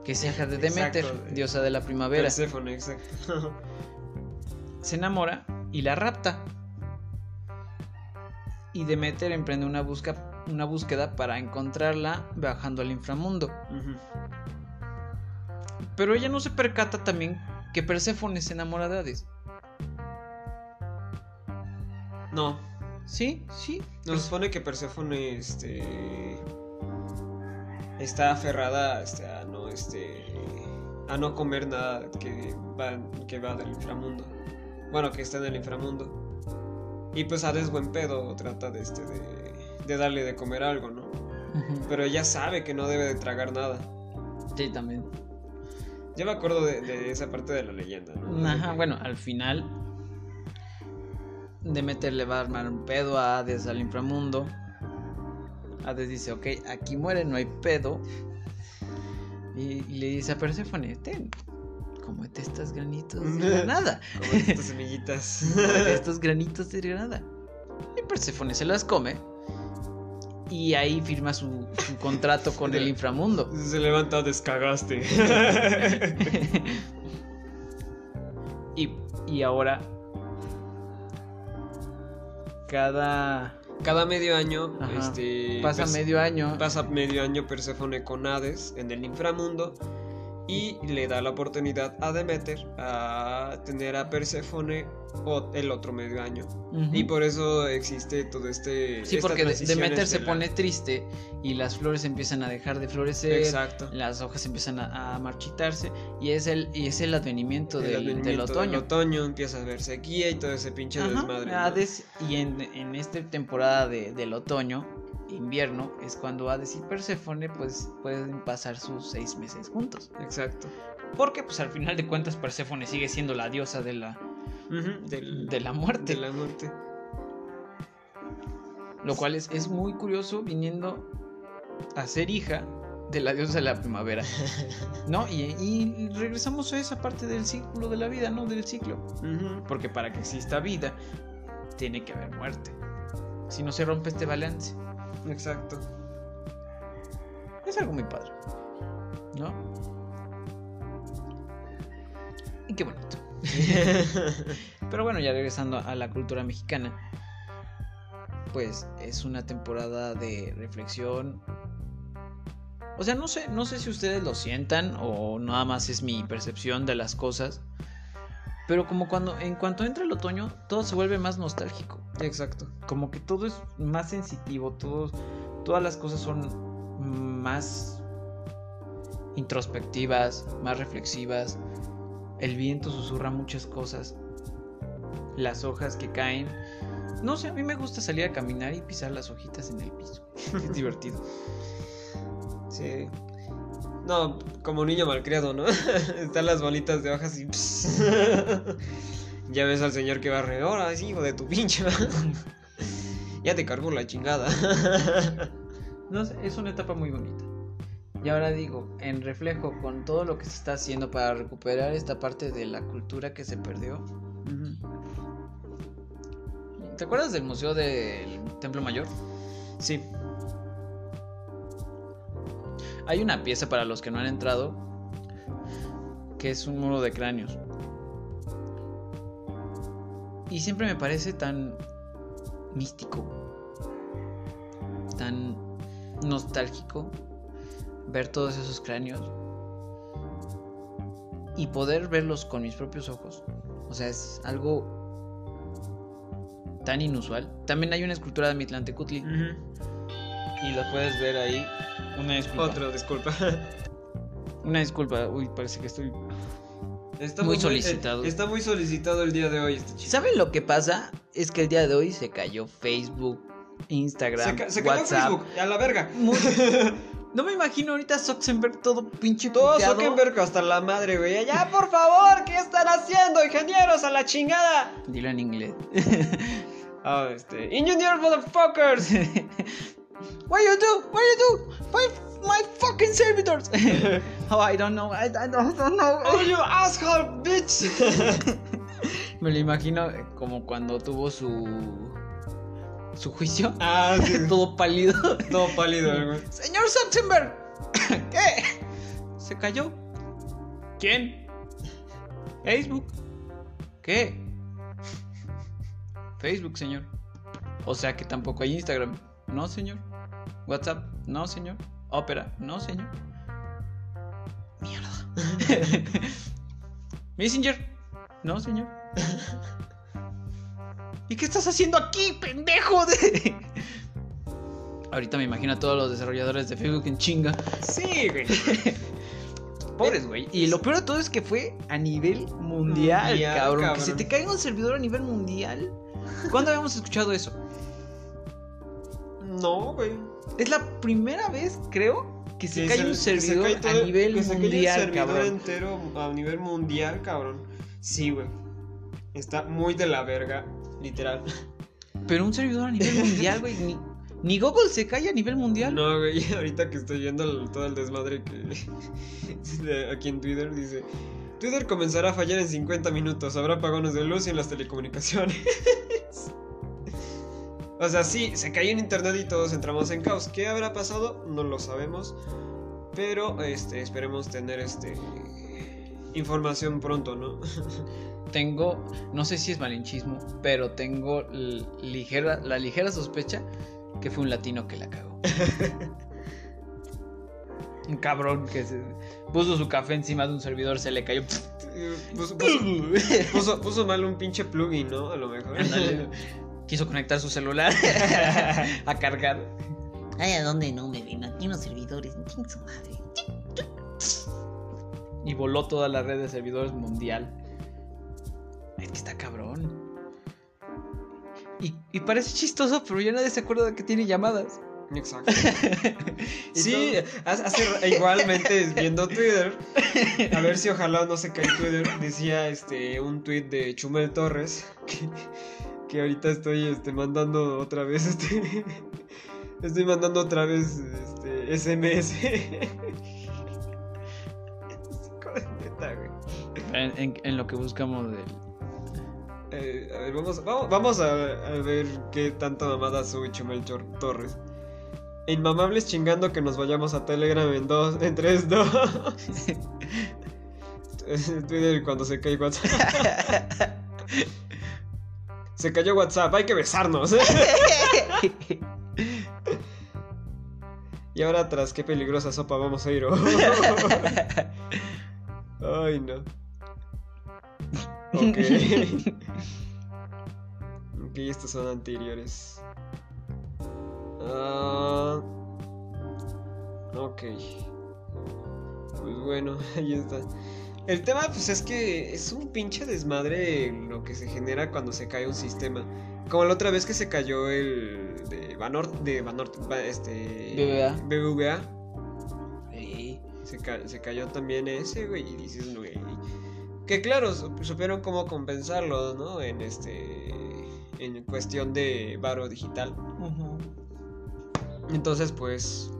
que es hija de Demeter, diosa de la primavera. Perséfone, exacto. se enamora y la rapta. Y Demeter emprende una, una búsqueda para encontrarla bajando al inframundo. Pero ella no se percata también que Perséfone se enamora de Hades. No. Sí, sí. Nos supone que Perséfone este está aferrada este, a no este a no comer nada que va que va del inframundo. Bueno, que está en el inframundo. Y pues Hades buen pedo trata de este de, darle de comer algo, ¿no? Pero ella sabe que no debe de tragar nada. Sí, también. Yo me acuerdo de, de esa parte de la leyenda, ¿no? Ajá, bueno, al final Demeter le va a armar un pedo a Hades al inframundo. Hades dice, ok, aquí muere, no hay pedo. Y, le dice a Persephone, ten, comete estos granitos de granada. Comete estas semillitas. estos granitos de granada. Y Persephone se las come. Y ahí firma su, contrato con el inframundo. Se levanta, descagaste. y, y ahora cada cada medio año este pasa pues, medio año. pasa medio año Perséfone con Hades en el inframundo y le da la oportunidad a Demeter a tener a Perséfone el otro medio año. Y por eso existe todo este... Sí, porque Demeter se pone triste y las flores empiezan a dejar de florecer. Exacto. Las hojas empiezan a, marchitarse y es el, y es el advenimiento, del, otoño. El otoño empieza a ver sequía y todo ese pinche desmadre. y en, en esta temporada de, del otoño invierno es cuando Hades y Perséfone pues pueden pasar sus seis meses juntos. Exacto. Porque pues al final de cuentas Perséfone sigue siendo la diosa de la, de la muerte. De la muerte. Lo cual es, es muy curioso viniendo a ser hija de la diosa de la primavera. ¿No? Y, regresamos a esa parte del ciclo de la vida, ¿no? Del ciclo. Porque para que exista vida, tiene que haber muerte. Si no se rompe este balance. Exacto. Es algo muy padre. ¿No? Y qué bonito. Pero bueno, ya regresando a la cultura mexicana. Pues es una temporada de reflexión. O sea, no sé, no sé si ustedes lo sientan o nada más es mi percepción de las cosas. Pero como cuando, en cuanto entra el otoño, todo se vuelve más nostálgico. Exacto. Como que todo es más sensitivo, todas las cosas son más introspectivas, más reflexivas. El viento susurra muchas cosas. Las hojas que caen. No sé, a mí me gusta salir a caminar y pisar las hojitas en el piso. Es divertido. Sí. No, como niño malcriado, ¿no? Están las bolitas de hojas y. ya ves al señor que barre. Ahora sí, hijo de tu pinche. ya te cargó la chingada. No sé, es una etapa muy bonita. Y ahora digo, en reflejo con todo lo que se está haciendo para recuperar esta parte de la cultura que se perdió. ¿Te acuerdas del Museo del Templo Mayor? sí. Hay una pieza para los que no han entrado que es un muro de cráneos. Y siempre me parece tan místico, tan nostálgico ver todos esos cráneos y poder verlos con mis propios ojos. O sea, es algo tan inusual. También hay una escultura de Mitlantecutli y la puedes ver ahí. Una disculpa. Otro, disculpa. Una disculpa. Uy, parece que estoy. Está Muy eh, solicitado. está muy solicitado el día de hoy este. ¿Saben lo que pasa? Es que el día de hoy se cayó Facebook, Instagram, Se, ca- se cayó WhatsApp. Facebook, a la verga. Muy- No me imagino ahorita Zuckerberg todo pinche Todo puteado. Zuckerberg hasta la madre, güey. Ya, por favor, ¿qué están haciendo, ingenieros? A la chingada. Dilo en inglés. Ah, este. Engineer motherfuckers. What you do? What you do? My, my fucking servitors. oh, I don't know. I, I don't, know. Oh, you asshole, bitch. Me lo imagino como cuando tuvo su su juicio. ah, sí. Todo pálido. Todo pálido, güey. Señor Zuckerberg. ¿Qué? ¿Se cayó? ¿Quién? Facebook. ¿Qué? Facebook, señor. O sea que tampoco hay Instagram. No, señor. WhatsApp. No, señor. Opera. No, señor. Mierda. Messenger. No, señor. ¿Y qué estás haciendo aquí, pendejo? De... Ahorita me imagino a todos los desarrolladores de Facebook en chinga. Sí, güey. Pobres, güey. Y lo peor de todo es que fue a nivel mundial, Mundial, cabrón. cabrón. Que se te caiga un servidor a nivel mundial. ¿Cuándo habíamos escuchado eso? No, güey. Es la primera vez, creo, que se Que cae se- un se servidor cae todo- a nivel que se cae el mundial, servidor cabrón. entero a nivel mundial, cabrón. Sí, güey. Está muy de la verga, literal. Pero un servidor a nivel mundial, güey. Ni, ni Google se cae a nivel mundial. No, güey, ahorita que estoy viendo el- todo el desmadre que aquí en Twitter dice, Twitter comenzará a fallar en 50 minutos, habrá apagones de luz y en las telecomunicaciones. o sea, sí, se cayó en internet y todos entramos en caos. ¿Qué habrá pasado? No lo sabemos. Pero este esperemos tener este información pronto, ¿no? Tengo, no sé si es malinchismo, pero tengo ligera, la ligera sospecha que fue un latino que la cagó. un cabrón que se puso su café encima de un servidor, se le cayó. puso, puso- puso- puso mal un pinche plugin, ¿no? A lo mejor. Quiso conectar su celular a cargar. Ay, ¿a dónde no me ven? Aquí unos servidores. Su madre. Y voló toda la red de servidores mundial. Es que está cabrón. Y, y parece chistoso, pero ya nadie se acuerda de que tiene llamadas. Exacto. Sí, hace, hace- igualmente viendo Twitter, a ver si ojalá no se cae Twitter, decía este un tweet de Chumel Torres que, que ahorita estoy este mandando otra vez este estoy mandando otra vez este SMS. De güey. En, en- en lo que buscamos del. Eh, a ver, vamos, vamos, vamos a, a ver qué tanta mamada sube Chumel Torres. Inmamables chingando que nos vayamos a Telegram en dos, en 3, 2. Twitter cuando se cae WhatsApp. Se cayó WhatsApp, hay que besarnos. y ahora tras qué peligrosa sopa vamos a ir. Ay, no. Ok. ok, estos son anteriores. Ah, ok. Pues bueno, ahí está. El tema, pues es que es un pinche desmadre lo que se genera cuando se cae un sistema. Como la otra vez que se cayó el de Banort, de Banorte, Ba- este. BBVA. BBVA. Sí. Se, ca- se cayó también ese, güey, y dices, güey. Que claro, sup- supieron cómo compensarlo, ¿no? En este. En cuestión de varo digital. Entonces, pues.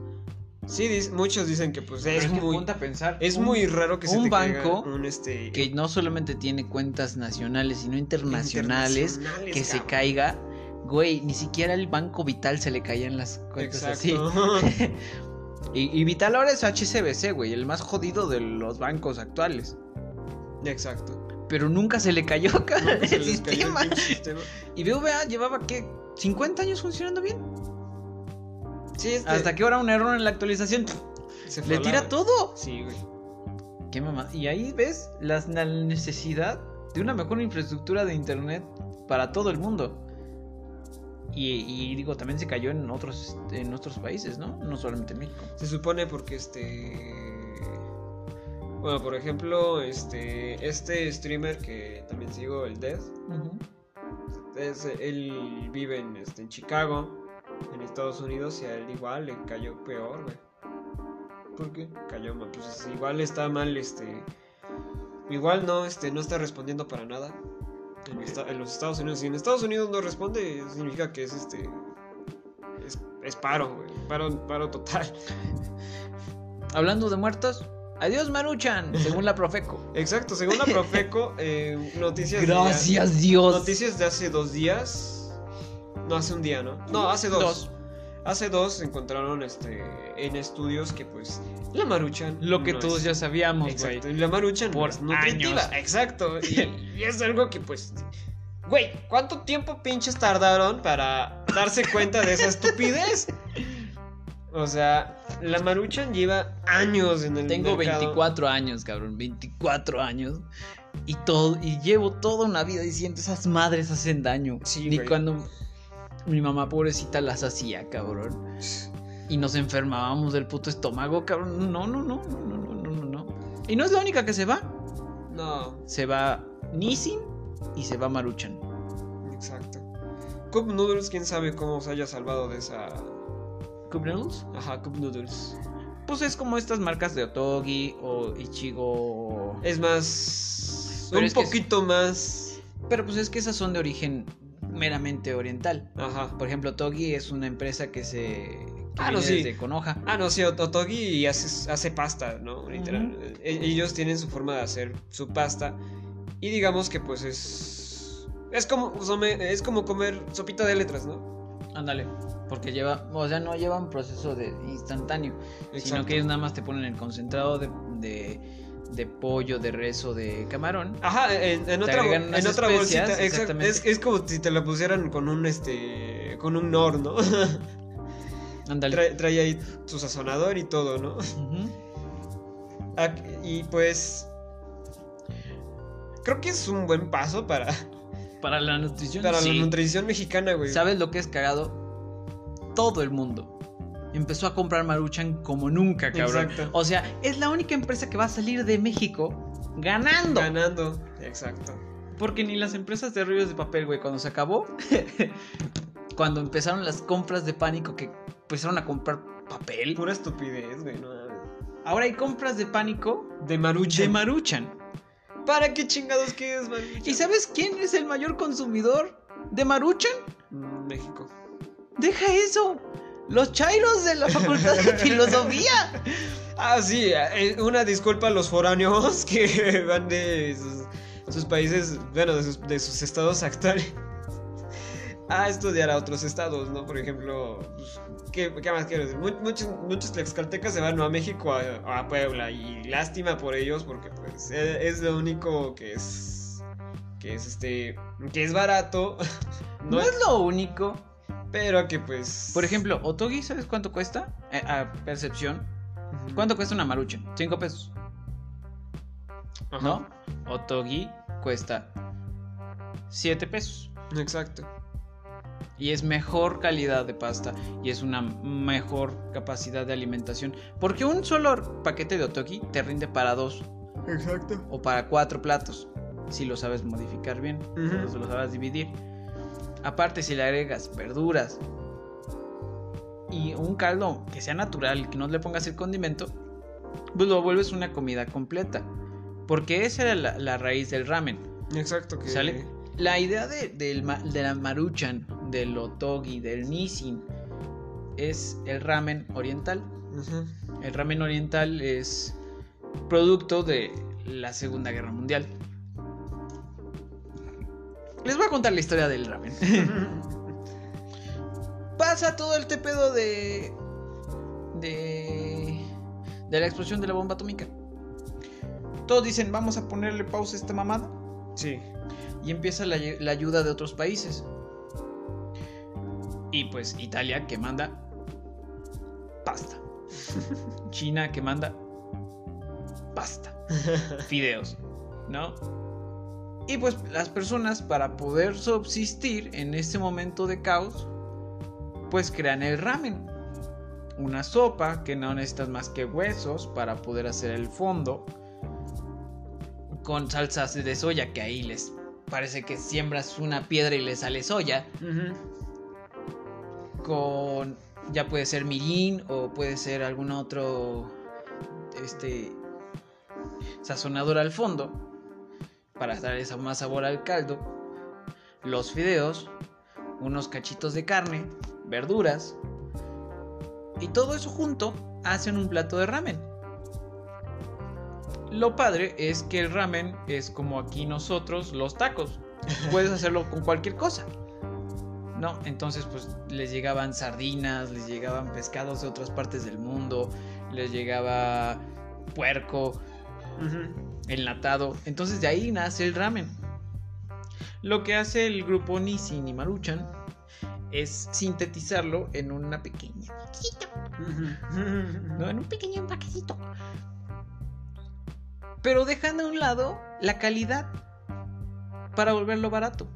Sí, muchos dicen que, pues, es, que muy. a pensar. Es un- muy raro que se un te banco un este. que no solamente tiene cuentas nacionales, sino internacionales, internacionales, que se caiga. Güey, ni siquiera el Banco Vital se le caían las cuentas así. Y, y Vital ahora es HCBC, güey, el más jodido de los bancos actuales. Exacto. Pero nunca se le cayó se el el sistema. Y BVA llevaba, ¿qué? ¿50 años funcionando bien? Sí, este, Hasta que ahora un error en la actualización se le tira la- todo. Sí, güey. Qué mamá. Y ahí ves la necesidad de una mejor infraestructura de internet para todo el mundo. Y, y digo, también se cayó en otros, en otros países, ¿no? No solamente en México. Se supone porque este. Bueno, por ejemplo, este. Este streamer que también sigo, el Death. es- él vive en, este, en Chicago, en Estados Unidos, y a él igual le cayó peor, güey. ¿Por qué? Cayó mal, pues igual está mal, este. Igual no, este, no está respondiendo para nada. En, esta- en los Estados Unidos. Si en Estados Unidos no responde, significa que es este. Es, es paro, güey. Paro, paro total. Hablando de muertos, adiós Maruchan, según la Profeco. Exacto, según la Profeco, eh, noticias. de Gracias Dios. Noticias de hace dos días. No, hace un día, ¿no? No, hace dos. Dos. Hace dos encontraron este en estudios que pues la maruchan. Lo que no todos es- ya sabíamos. Exacto, y la maruchan no Por es nutritiva. años. Exacto. Y, y es algo que pues. Güey, ¿cuánto tiempo pinches tardaron para darse cuenta de esa estupidez? O sea, la maruchan lleva años en el Tengo mercado. 24 años, cabrón, 24 años. Y todo, y llevo toda una vida diciendo esas madres hacen daño. Sí, Ni güey. cuando mi mamá pobrecita las hacía, cabrón. Y nos enfermábamos del puto estómago, cabrón. No, no, no, no, no, no, no, no. Y no es la única que se va. No, Se va Nissin y se va Maruchan. exacto. Cup Noodles, quién sabe cómo se haya salvado de esa. ¿Cup Noodles? Ajá, Cup Noodles. Pues es como estas marcas de Otogi o Ichigo. Es más. Pero un es que es- poquito más. Pero pues es que esas son de origen meramente oriental. Ajá. Por ejemplo, Togi es una empresa que se. Que Ah, no, sí. desde Konoha. Ah, no, sí, Ot- Otogi hace, hace pasta, ¿no? Literal. E- Ellos tienen su forma de hacer su pasta. Y digamos que pues es. Es como, es como comer sopita de letras, ¿no? Ándale. Porque lleva. O sea, no lleva un proceso de instantáneo. Sino que ellos nada más te ponen el concentrado de, de, de pollo, de res o de camarón. Ajá, en, otra, en otra especias, bolsita. exactamente. Es, es como si te la pusieran con un este. con un nor, ¿no? Ándale. trae, trae ahí su sazonador y todo, ¿no? Ah, Y pues. Creo que es un buen paso para, Para la nutrición. para sí. la nutrición mexicana, güey. ¿Sabes lo que es cagado? Todo el mundo empezó a comprar Maruchan como nunca, cabrón. Exacto. O sea, es la única empresa que va a salir de México ganando. Ganando. Exacto. Porque ni las empresas de rollos de papel, güey, cuando se acabó, cuando empezaron las compras de pánico que empezaron a comprar papel, Pura estupidez, güey. No, ahora hay compras de pánico de Maruchan. de Maruchan. ¿Para qué chingados quieres, Maruchan? ¿Y sabes quién es el mayor consumidor de Maruchan? Mm, México. Deja eso. Los chairos de la Facultad de Filosofía. Ah, sí, eh, una disculpa a los foráneos que van de sus, sus países, bueno, de sus, de sus estados actuales a estudiar a otros estados, ¿no? Por ejemplo, pues, ¿qué, qué más quiero decir? Mu- Muchos, muchos tlaxcaltecas se van ¿no? a México, a, a Puebla, y lástima por ellos porque pues e- es lo único que es, que es este, que es barato, No ¿no? es lo único. Pero que pues... Por ejemplo, Otogi, ¿sabes cuánto cuesta? Eh, a percepción. ¿Cuánto cuesta una maruchan? 5 pesos. Ajá. ¿No? Otogi cuesta 7 pesos. Exacto. Y es mejor calidad de pasta. Y es una mejor capacidad de alimentación. Porque un solo paquete de Otogi te rinde para dos. Exacto. o para cuatro platos, si lo sabes modificar bien, si lo sabes dividir. Aparte, si le agregas verduras y un caldo que sea natural, que no le pongas el condimento, pues lo vuelves una comida completa. Porque esa era la, la raíz del ramen. Exacto, que ¿Sale? La idea de, de la maruchan, del otogi, del nisin, es el ramen oriental. El ramen oriental es producto de la Segunda Guerra Mundial. Les voy a contar la historia del ramen. Pasa todo el tepedo de. de. de la explosión de la bomba atómica. Todos dicen, vamos a ponerle pausa a esta mamada. Sí. Y empieza la, la ayuda de otros países. Y pues Italia que manda pasta. China que manda pasta. Fideos. ¿No? Y pues las personas para poder subsistir en este momento de caos, pues crean el ramen. Una sopa que no necesitas más que huesos para poder hacer el fondo. Con salsas de soya que ahí les parece que siembras una piedra y le sale soya. Con ya puede ser mirin o puede ser algún otro este sazonador al fondo para dar esa más sabor al caldo. Los fideos, unos cachitos de carne, verduras y todo eso junto hacen un plato de ramen. Lo padre es que el ramen es como aquí nosotros los tacos. Puedes hacerlo con cualquier cosa. ¿no? Entonces, pues les llegaban sardinas, les llegaban pescados de otras partes del mundo, les llegaba puerco. Enlatado. Entonces, de ahí nace el ramen. Lo que hace el grupo Nissin y Maruchan es sintetizarlo en una pequeña, ¿no? En un pequeño empaquecito. Pero dejando a un lado la calidad para volverlo barato.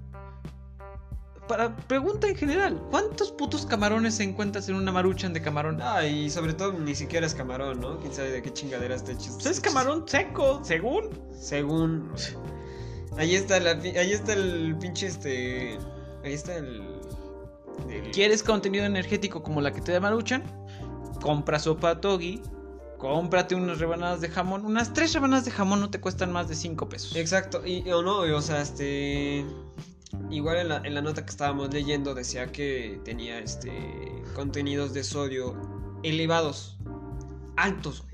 Para pregunta en general, ¿cuántos putos camarones encuentras en una maruchan de camarón? Ah, y sobre todo ni siquiera es camarón, ¿no? Quién sabe de qué chingaderas te echas. Pues es camarón seco, según. Según. Ahí está la ahí está el pinche este. Ahí está el. el- ¿Quieres contenido energético como la que te da Maruchan? Compra sopa togi, cómprate unas rebanadas de jamón. Unas tres rebanadas de jamón no te cuestan más de 5 pesos. Exacto, y o no, o sea, este. Igual en la, en la nota que estábamos leyendo decía que tenía este. contenidos de sodio elevados. Altos, güey.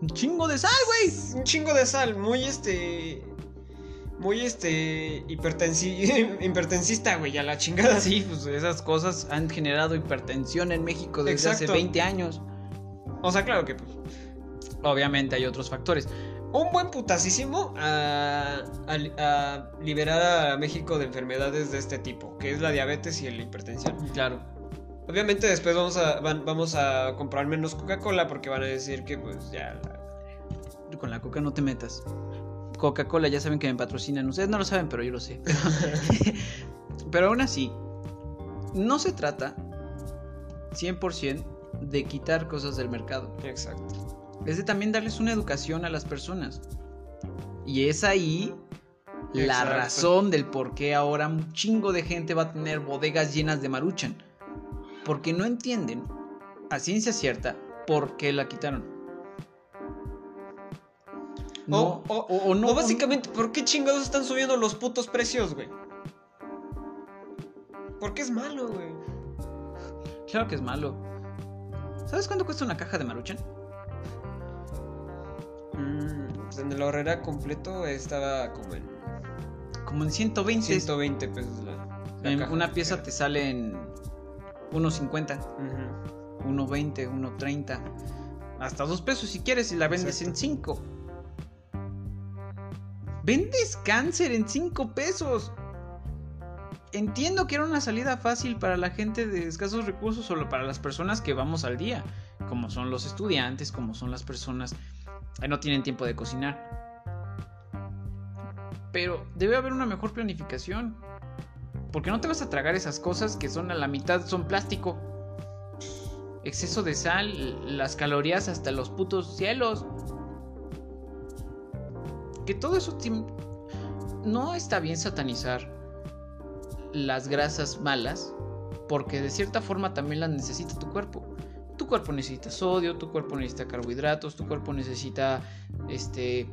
Un chingo de sal, güey. Un chingo de sal, muy este. Muy este. Hipertensi hipertensista, güey, a la chingada. Sí, pues esas cosas han generado hipertensión en México desde hace Exacto. 20 años. O sea, claro que pues. Obviamente hay otros factores. Un buen putasísimo a, a- a liberar a México de enfermedades de este tipo, que es la diabetes y la hipertensión. Claro. Obviamente después vamos a, van- vamos a comprar menos Coca-Cola porque van a decir que pues ya... la- Con la coca no te metas. Coca-Cola ya saben que me patrocinan. Ustedes no lo saben, pero yo lo sé. pero aún así, no se trata 100% de quitar cosas del mercado. Exacto. Es de también darles una educación a las personas. Y es ahí la Exacto. razón del por qué ahora un chingo de gente va a tener bodegas llenas de maruchan. Porque no entienden, a ciencia cierta, por qué la quitaron. No, O- o- o- o no, No, básicamente, ¿por qué chingados están subiendo los putos precios, güey? Porque es malo, güey. Claro que es malo. ¿Sabes cuánto cuesta una caja de maruchan? Mm, en el horrera completo estaba como en Como en 120. 120 pesos la, la En una pieza te sale en 1.50, Ujú. 1.20, 1.30. Hasta 2 pesos si quieres y la vendes Exacto. en 5. Vendes cáncer en 5 pesos. Entiendo que era una salida fácil para la gente de escasos recursos, solo para las personas que vamos al día, como son los estudiantes, como son las personas no tienen tiempo de cocinar. Pero debe haber una mejor planificación. Porque no te vas a tragar esas cosas que son a la mitad son plástico. Exceso de sal, las calorías hasta los putos cielos. que todo eso no está bien satanizar las grasas malas, porque de cierta forma también las necesita tu cuerpo. Tu cuerpo necesita sodio, tu cuerpo necesita carbohidratos, tu cuerpo necesita este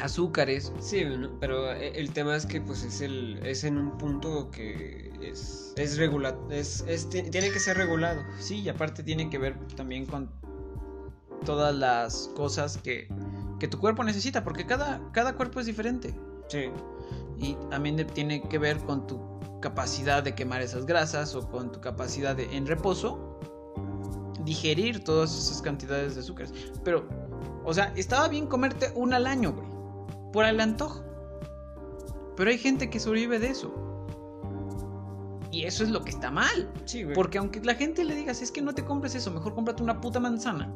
azúcares. Sí, pero e- el tema es que pues es el es en un punto que es es regula es, es ti- tiene que ser regulado. Sí, y aparte tiene que ver también con todas las cosas que, que tu cuerpo necesita, porque cada, cada cuerpo es diferente. Sí. Y también de- tiene que ver con tu capacidad de quemar esas grasas o con tu capacidad de, en reposo, digerir todas esas cantidades de azúcares. Pero, o sea, estaba bien comerte una al año, güey, por el antojo. Pero hay gente que sobrevive de eso. Y eso es lo que está mal. Sí, güey. Porque aunque la gente le digas, es que no te compres eso, mejor cómprate una puta manzana.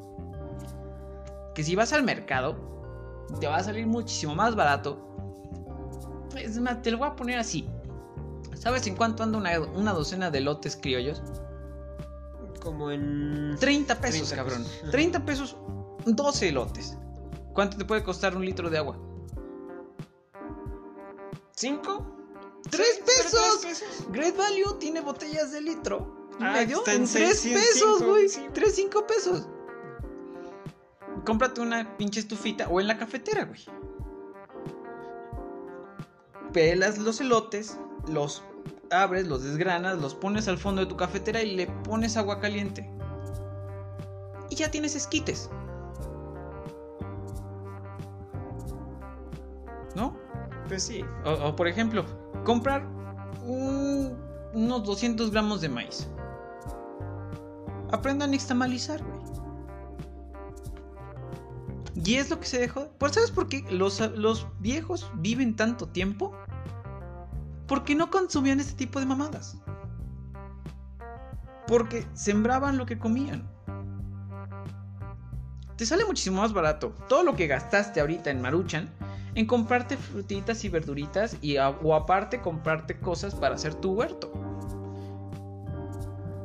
Que si vas al mercado, te va a salir muchísimo más barato. Es más, te lo voy a poner así. ¿Sabes en cuánto anda una, una docena de lotes criollos? Como en 30 pesos, 30 cabrón. pesos. 30 pesos, 12 lotes. ¿Cuánto te puede costar un litro de agua? ¿Cinco? ¡Tres pesos! pesos. Great Value tiene botellas de litro. Ah, medio en en 3 seis, pesos, güey. sí. 3, 5 pesos. Cómprate una pinche estufita o en la cafetera, güey. Pelas los elotes, los abres, los desgranas, los pones al fondo de tu cafetera y le pones agua caliente. Y ya tienes esquites. ¿No? Pues sí. O, o, por ejemplo, comprar un- unos 200 gramos de maíz. Aprendan a nixtamalizar, güey. Y es lo que se dejó. ¿Por sabes por qué los, los viejos viven tanto tiempo? Porque no consumían este tipo de mamadas. Porque sembraban lo que comían. Te sale muchísimo más barato todo lo que gastaste ahorita en Maruchan en comprarte frutitas y verduritas y a- o aparte comprarte cosas para hacer tu huerto.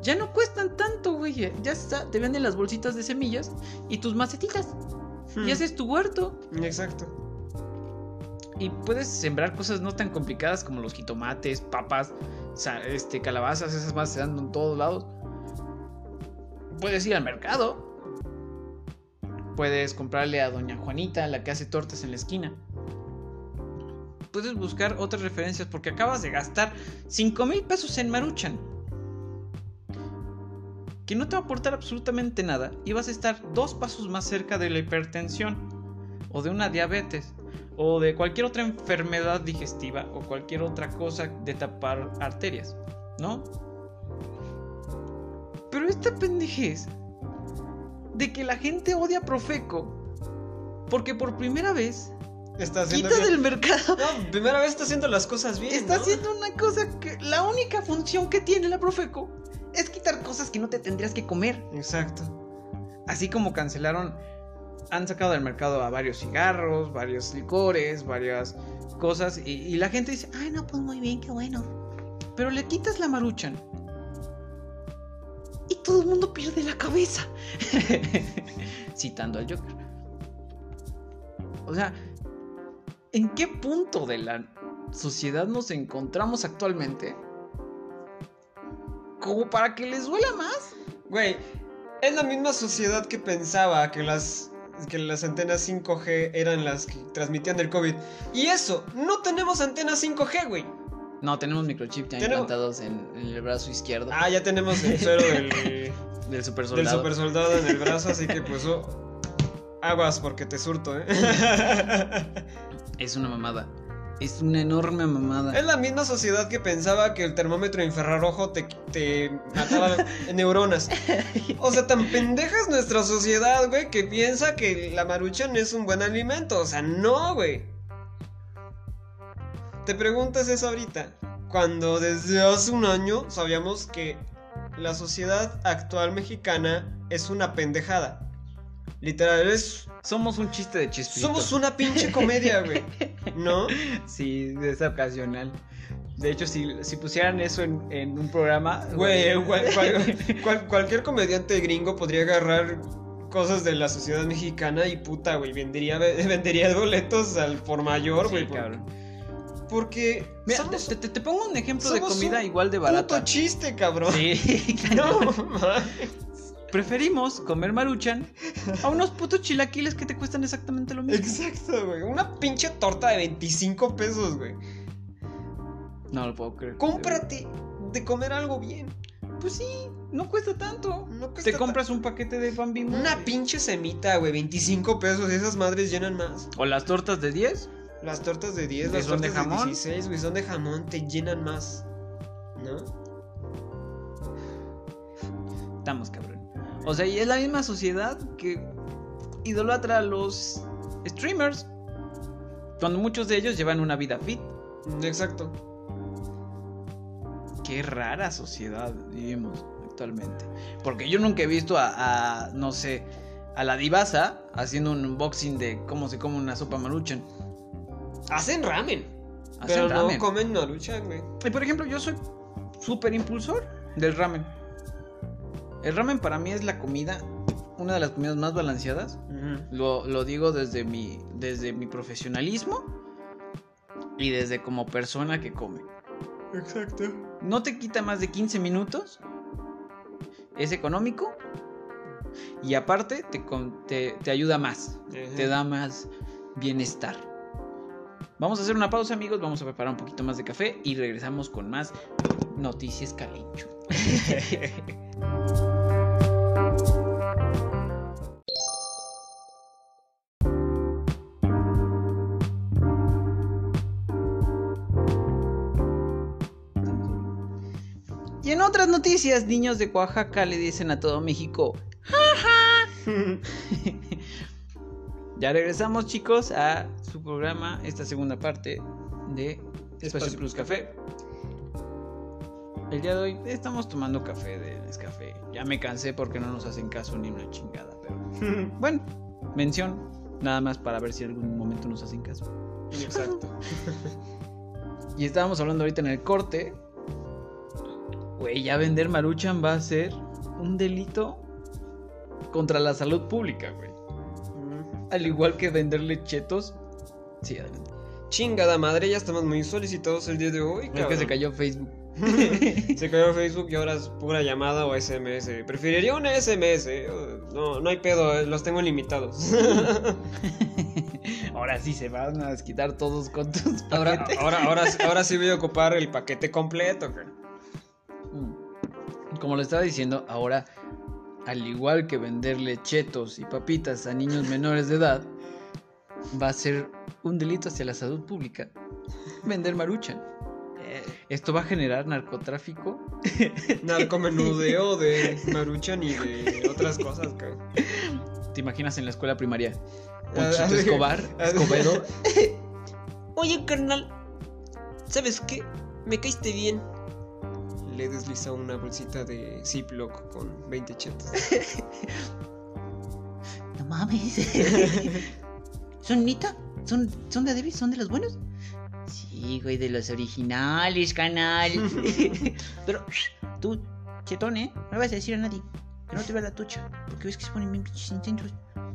Ya no cuestan tanto, güey. Ya está, te venden las bolsitas de semillas y tus macetitas. Hmm. Y haces tu huerto. Exacto. Y puedes sembrar cosas no tan complicadas como los jitomates, papas, este, calabazas, esas más se dan en todos lados. Puedes ir al mercado. Puedes comprarle a Doña Juanita, la que hace tortas en la esquina. Puedes buscar otras referencias porque acabas de gastar 5 mil pesos en Maruchan. Que no te va a aportar absolutamente nada y vas a estar dos pasos más cerca de la hipertensión o de una diabetes o de cualquier otra enfermedad digestiva o cualquier otra cosa de tapar arterias, ¿no? Pero esta pendejez de que la gente odia a Profeco porque por primera vez Está haciendo quita bien. del mercado No, primera vez está haciendo las cosas bien. está ¿no? haciendo una cosa que la única función que tiene la Profeco es quitar cosas que no te tendrías que comer. Exacto. Así como cancelaron, han sacado del mercado a varios cigarros, varios licores, varias cosas. Y, la gente dice, ay, no, pues muy bien, qué bueno. Pero le quitas la maruchan. Y todo el mundo pierde la cabeza. Citando al Joker. O sea, ¿en qué punto de la sociedad nos encontramos actualmente? Como para que les duela más. Güey, es la misma sociedad que pensaba que las que las antenas 5G eran las que transmitían el COVID. Y eso, no tenemos antenas 5G, güey. No, tenemos microchip ya Tenemos- implantados en, en el brazo izquierdo Ah, ya tenemos el suero del, del super del soldado. super soldado en el brazo, así que pues oh, aguas porque te surto, ¿eh? Es una mamada. Es una enorme mamada. Es la misma sociedad que pensaba que el termómetro infrarrojo te, te mataba neuronas. O sea, tan pendeja es nuestra sociedad, güey, que piensa que la maruchan es un buen alimento. O sea, no, güey. Te preguntas eso ahorita. Cuando desde hace un año sabíamos que la sociedad actual mexicana es una pendejada. Literal, es. Somos un chiste de chispito. Somos una pinche comedia, güey. ¿No? Sí, es ocasional. De hecho, si, si pusieran eso en, en un programa. Güey, cual- cual- cual- cualquier comediante gringo podría agarrar cosas de la sociedad mexicana y puta, güey, vendería, vendería boletos al por mayor, güey. Sí, por- cabrón. Porque Mira, somos te, te- te pongo un ejemplo de comida un igual de puto barata. chiste, cabrón. Sí, No, cabrón. Preferimos comer maruchan a unos putos chilaquiles que te cuestan exactamente lo mismo. Exacto, güey. Una pinche torta de 25 pesos, güey. No lo puedo creer. Cómprate de comer algo bien. Pues sí, no cuesta tanto. No cuesta Te compras un paquete de pan bimbo. Una pinche semita, güey, 25 pesos. Esas madres llenan más. O las tortas de 10. Las tortas de 10, ¿Que las son de tortas de, jamón? 16, güey, son de jamón, te llenan más. ¿No? Estamos, cabrón. O sea, y es la misma sociedad que idolatra a los streamers. Cuando muchos de ellos llevan una vida fit. Exacto. Qué rara sociedad vivimos actualmente. Porque yo nunca he visto a, a, no sé, a la divasa haciendo un unboxing de cómo se come una sopa maruchan. Hacen ramen. Hacen pero ramen. no comen maruchan, güey. Y por ejemplo, yo soy súper impulsor del ramen. El ramen para mí es la comida, una de las comidas más balanceadas. Lo, lo digo desde mi, desde mi profesionalismo y desde como persona que come. Exacto. No te quita más de 15 minutos. Es económico. Y aparte te, te ayuda más. Te da más bienestar. Vamos a hacer una pausa amigos. Vamos a preparar un poquito más de café. Y regresamos con más noticias calincho. otras noticias, niños de Oaxaca le dicen a todo México. Ya regresamos chicos a su programa, esta segunda parte de Espacio Espacio Plus Café. El día de hoy estamos tomando café de Nescafé. Ya me cansé porque no nos hacen caso ni una chingada, pero bueno, mención nada más para ver si en algún momento nos hacen caso. Exacto. Y estábamos hablando ahorita en el corte. Güey, ya vender maruchan va a ser un delito contra la salud pública, güey. Al igual que venderle chetos. Sí, adelante. Chingada madre, ya estamos muy solicitados el día de hoy. Es que se cayó Facebook. Se cayó Facebook y ahora es pura llamada o SMS. Preferiría una SMS. eh. No, no hay pedo, eh, los tengo limitados. Ahora sí se van a desquitar todos con tus ahora, paquetes. ahora, ahora, ahora sí voy a ocupar el paquete completo. güey. Como lo estaba diciendo, ahora, al igual que venderle chetos y papitas a niños menores de edad, va a ser un delito hacia la salud pública vender maruchan. Esto va a generar narcotráfico. Narcomenudeo de Maruchan y de otras cosas. cabrón. ¿Te imaginas en la escuela primaria? Ponchito Escobar, Escobedo. Oye, carnal, ¿sabes qué? Me caíste bien. Le desliza una bolsita de Ziploc con 20 chetos. No mames. ¿Son nita? ¿Son, ¿Son de Davis? ¿Son de los buenos? Sí, güey, de los originales, canal. Pero tú, chetón, ¿eh? No le vas a decir a nadie. Que no te vea la tucha. Porque ves que se ponen bien pinches intensos.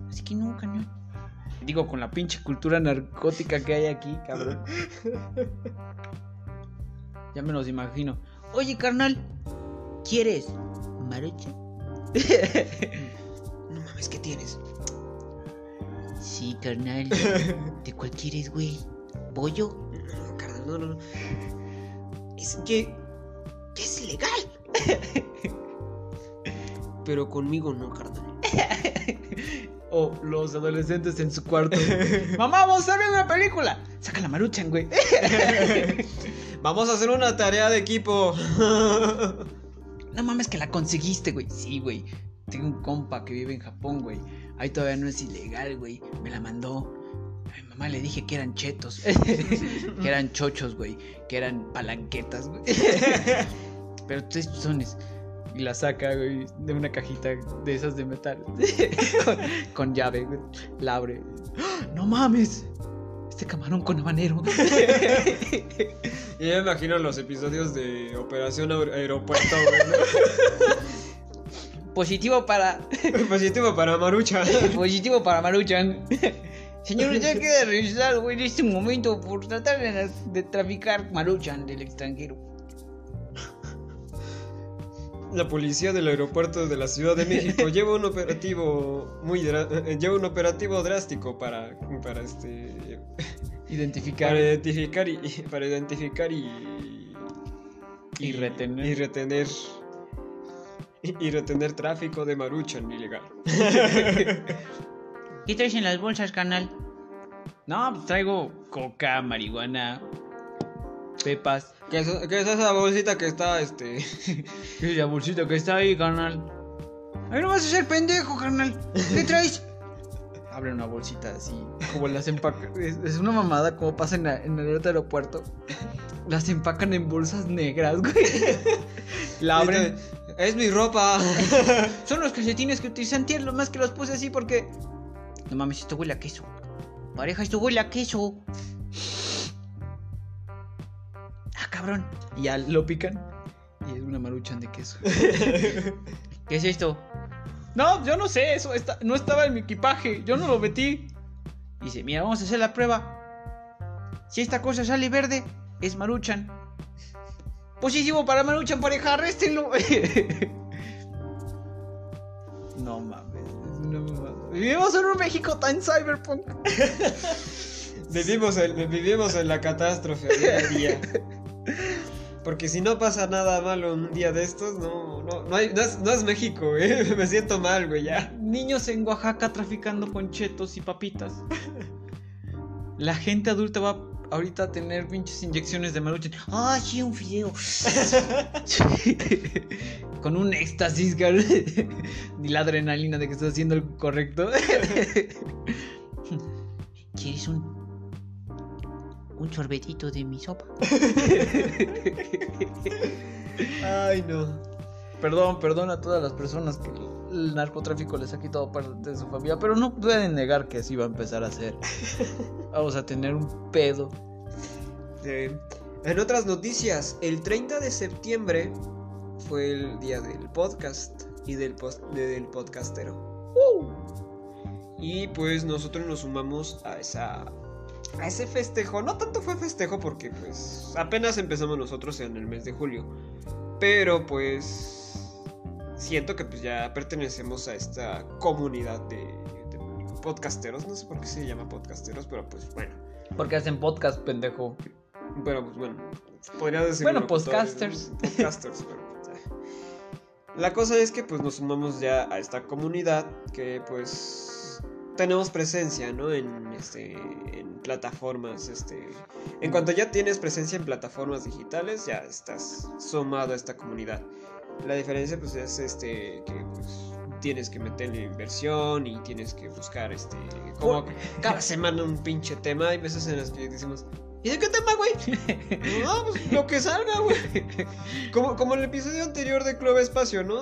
Así que no, cañón. Digo, con la pinche cultura narcótica que hay aquí, cabrón. Ya me los imagino. Oye, carnal, ¿quieres marucha? No mames, ¿qué tienes? Sí, carnal. ¿De cuál quieres, güey? ¿Pollo? No, carnal, no, no, no. Es que es legal. Pero conmigo no, carnal. O los adolescentes en su cuarto. Mamá, vamos a ver una película. Saca la maruchan, güey. Vamos a hacer una tarea de equipo. No mames que la conseguiste, güey. Sí, güey. Tengo un compa que vive en Japón, güey. Ahí todavía no es ilegal, güey. Me la mandó. A mi mamá le dije que eran chetos. que eran chochos, güey. Que eran palanquetas, güey. Pero tres chones. Y la saca, güey, de una cajita de esas de metal. con, con llave, güey. La abre. ¡Ah! ¡No mames! Este camarón con habanero. Y ya me imagino los episodios de Operación Aer- Aeropuerto. Positivo para. Positivo para Marucha. Positivo para Maruchan. Señor, ya queda registrado en este momento por tratar de, de traficar Maruchan del extranjero. La policía del aeropuerto de la Ciudad de México lleva un operativo muy eh, lleva un operativo drástico para para este Identificar. para identificar y para identificar y Y retener. y retener y, y retener tráfico de maruchan ilegal. ¿Qué traes en las bolsas, canal? No, pues traigo coca, marihuana, pepas. ¿Qué es, qué es esa bolsita que está este ¿Qué es la bolsita que está ahí, carnal? Ay, no vas a ser pendejo, carnal. ¿Qué traes? Abre una bolsita así, como las empacan. Es, es una mamada como pasa en, la- en el aeropuerto. Las empacan en bolsas negras, güey. La abren. Es mi ropa. Son los calcetines que utilicé antier, lo más que los puse así porque... No mames, esto huele a queso. Pareja, esto huele a queso. Ah, cabrón. Y ya lo pican. Y es una maruchan de queso. ¿Qué es esto? No, yo no sé, eso está- no estaba en mi equipaje. Yo no lo metí. Dice, mira, vamos a hacer la prueba. Si esta cosa sale verde, es Maruchan. Positivo para Maruchan, pareja, arréstenlo. No mames, es una mamada. Vivimos en un México tan cyberpunk. Vivimos en, vivimos en la catástrofe día a día. Porque si no pasa nada malo un día de estos, no, no, no, hay, es, México, güey. Me siento mal, güey, ya. Niños en Oaxaca traficando con chetos y papitas. La gente adulta va ahorita a tener pinches inyecciones de maruchan. Ah, sí, un fideo. Con un éxtasis, cabrón. Ni la adrenalina de que estás haciendo algo correcto. ¿Quieres un... un sorbetito de mi sopa? Ay, no. Perdón, perdón a todas las personas que el narcotráfico les ha quitado parte de su familia, pero no pueden negar que así va a empezar a ser. Vamos a tener un pedo. Eh, en otras noticias, el 30 de septiembre fue el día del podcast y del, post- de- del podcastero. Y pues nosotros nos sumamos a esa a ese festejo. No tanto fue festejo porque pues apenas empezamos nosotros en el mes de julio. Pero pues siento que pues ya pertenecemos a esta comunidad de, de podcasteros. No sé por qué se llama podcasteros, pero pues bueno. Porque hacen podcast, pendejo. Pero pues bueno, podría decir. Bueno, podcasters. Podcasters, pero. eh. La cosa es que pues nos sumamos ya a esta comunidad que pues tenemos presencia, ¿no? En este en plataformas, este en cuanto ya tienes presencia en plataformas digitales, ya estás sumado a esta comunidad. La diferencia pues es este que pues tienes que meterle inversión y tienes que buscar este como cada semana un pinche tema, hay veces en las que decimos ¿Y de qué tema, güey? No, pues lo que salga, güey. Como, como el episodio anterior de Club Espacio, ¿no?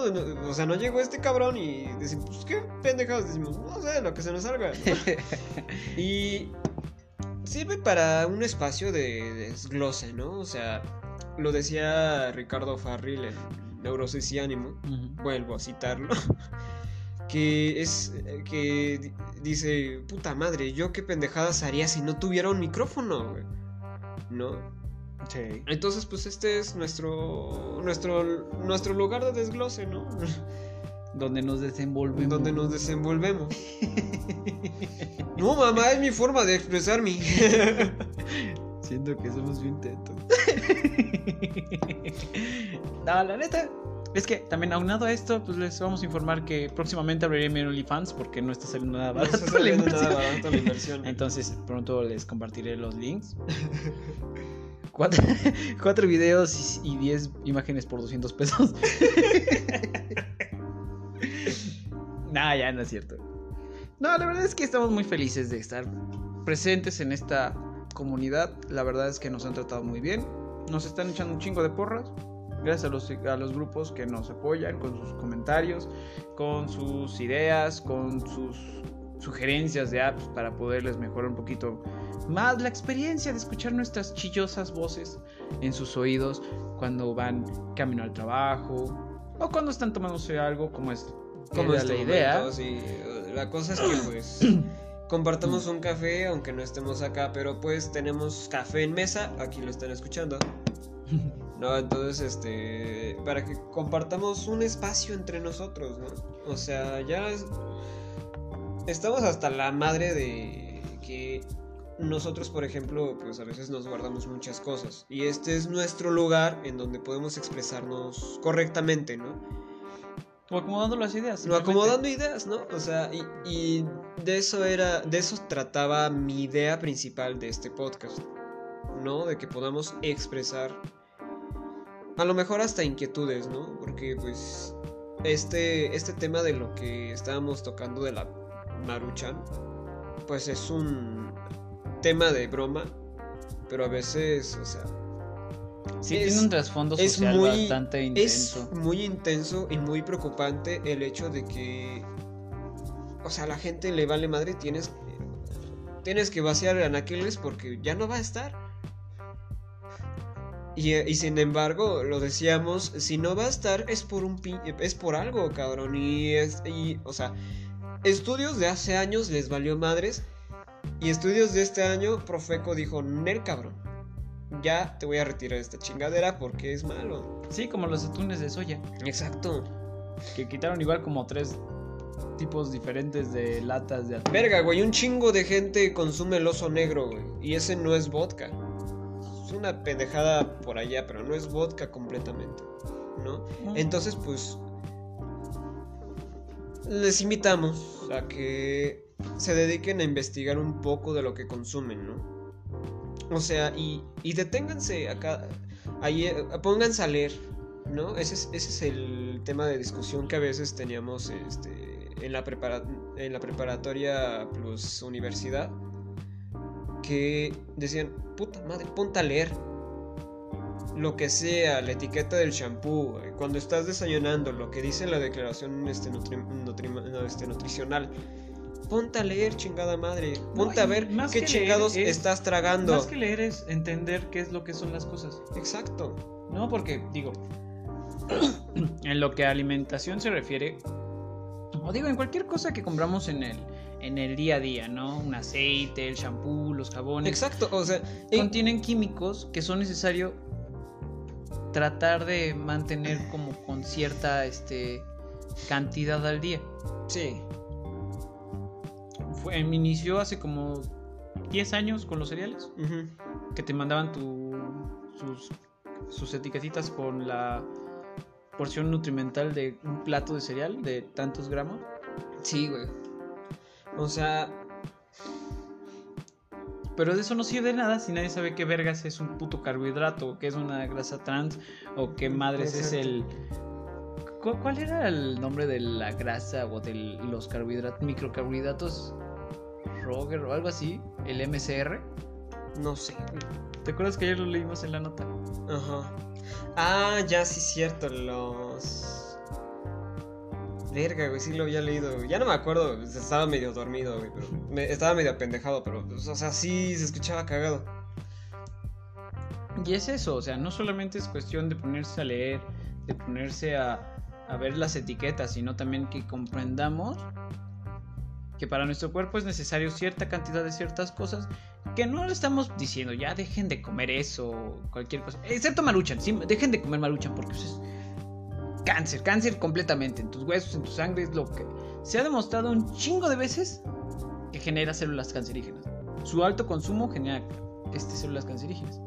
O sea, no llegó este cabrón y decimos, pues qué pendejados. Decimos, no sé, lo que se nos salga. Y sirve para un espacio de desglose, ¿no? O sea, lo decía Ricardo Farril en Neurosis y Ánimo. Vuelvo a citarlo. Que es que di- dice, puta madre, yo qué pendejadas haría si no tuviera un micrófono, güey. ¿No? Sí. Entonces, pues este es nuestro nuestro nuestro lugar de desglose, ¿no? Donde nos desenvolvemos. Donde nos desenvolvemos. No, mamá, es mi forma de expresarme. Siento que somos bien tetos. no, la neta. Es que también aunado a esto, pues les vamos a informar que próximamente abriré mi OnlyFans porque no está saliendo nada No está barato la saliendo nada inversión. barato la inversión. Entonces pronto les compartiré los links. Cuatro, cuatro videos y y diez imágenes por 200 pesos. nah, ya no es cierto. No, la verdad es que estamos muy felices de estar presentes en esta comunidad. La verdad es que nos han tratado muy bien. Nos están echando un chingo de porras. Gracias a los, a los grupos que nos apoyan con sus comentarios, con sus ideas, con sus sugerencias de apps para poderles mejorar un poquito más la experiencia de escuchar nuestras chillosas voces en sus oídos cuando van camino al trabajo, O cuando están tomándose algo como es Como este la idea. momento, sí. La cosa es que pues compartamos un café, aunque no estemos acá, pero pues tenemos café en mesa, aquí lo están escuchando. No, entonces, este, para que compartamos un espacio entre nosotros, ¿no? O sea, ya es- estamos hasta la madre de que nosotros, por ejemplo, pues a veces nos guardamos muchas cosas. Y este es nuestro lugar en donde podemos expresarnos correctamente, ¿no? O acomodando las ideas. No, simplemente. acomodando ideas, ¿no? O sea, y, y de eso era, de eso trataba mi idea principal de este podcast, ¿no? De que podamos expresar, a lo mejor hasta inquietudes, ¿no? Porque pues este, este tema de lo que estábamos tocando de la Maruchan, pues es un tema de broma, pero a veces, o sea, Sí, es- tiene un trasfondo es social muy- bastante intenso. es muy intenso y muy preocupante el hecho de que, o sea, a la gente le vale madre, tienes, tienes que vaciar anaqueles porque ya no va a estar. Y, y sin embargo, lo decíamos, si no va a estar es por un pi- es por algo, cabrón. Y es, y, o sea, estudios de hace años les valió madres. Y estudios de este año, Profeco dijo, Nel cabrón. Ya te voy a retirar esta chingadera porque es malo. Sí, como los atunes de soya. Exacto. Que quitaron igual como tres tipos diferentes de latas de atún. Verga, güey, un chingo de gente consume el oso negro, güey. Y ese no es vodka. Es una pendejada por allá, pero no es vodka completamente. ¿No? Mm. Entonces, pues. Les invitamos a que se dediquen a investigar un poco de lo que consumen, ¿no? O sea, y, y deténganse acá. Ahí, eh, pónganse a leer, ¿no? Ese es, ese es el tema de discusión que a veces teníamos este, en, la prepara- en la preparatoria plus universidad. Que decían, puta madre, ponte a leer lo que sea, la etiqueta del shampoo, cuando estás desayunando, lo que dice la declaración este, nutri- este, nutricional. Ponte a leer, chingada madre. No, Ponte a ver más qué chingados es- estás tragando. Más que leer es entender qué es lo que son las cosas. Exacto. No, porque, digo, en lo que a alimentación se refiere, o digo, en cualquier cosa que compramos en el, en el día a día, ¿no? Un aceite, el shampoo, los jabones, Exacto. O sea, contienen químicos que son necesarios tratar de mantener como con cierta este, cantidad al día. sí. Fue, me inició hace como 10 años con los cereales. que te mandaban tu, sus, sus etiquetitas con la porción nutrimental de un plato de cereal de tantos gramos. Sí, güey. O sea, Pero de eso no sirve de nada si nadie sabe qué vergas es un puto carbohidrato, o qué es una grasa trans, o qué madres es el... ¿Cu- ¿Cuál era el nombre de la grasa o de los carbohidratos, microcarbohidratos? Roger o algo así, el MCR. no sé. ¿Te acuerdas que ayer lo leímos en la nota? Ajá. Ah, ya sí, cierto. Los. Verga, güey, sí lo había leído. Ya no me acuerdo. Estaba medio dormido, güey. Pero estaba medio apendejado, pero. pues, o sea, sí se escuchaba cagado. Y es eso, o sea, no solamente es cuestión de ponerse a leer, de ponerse a, ver las etiquetas, sino también que comprendamos que para nuestro cuerpo es necesario cierta cantidad de ciertas cosas que no le estamos diciendo, ya dejen de comer eso cualquier cosa, excepto maruchan, sí, dejen de comer maruchan porque pues, es cáncer, cáncer completamente en tus huesos, en tu sangre, es lo que se ha demostrado un chingo de veces que genera células cancerígenas. Su alto consumo genera este, células cancerígenas.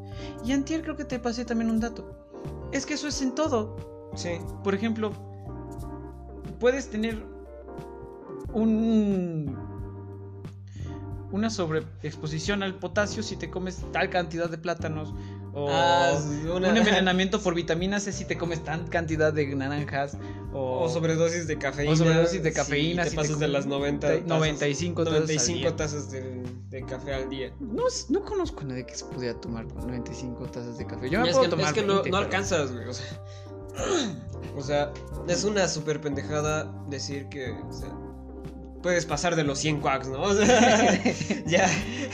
Y antier creo que te pasé también un dato. Es que eso es en todo. Sí. Por ejemplo, puedes tener un una sobreexposición al potasio si te comes tal cantidad de plátanos o Ah, una- un envenenamiento por vitamina C si te comes tan cantidad de naranjas o, O sobredosis de cafeína. o sobredosis de si cafeína te si pasas de las 90. tazas- 95 tazas al 95 día. tazas de, de café al día. No, no conozco a nadie que se pudiera tomar con 95 tazas de café. Yo me es puedo que, tomar es que no, 20, no pero- alcanzas, güey. O sea, o sea, es una súper pendejada decir que o sea, puedes pasar de los 100 quacks, ¿no? O sea, ya.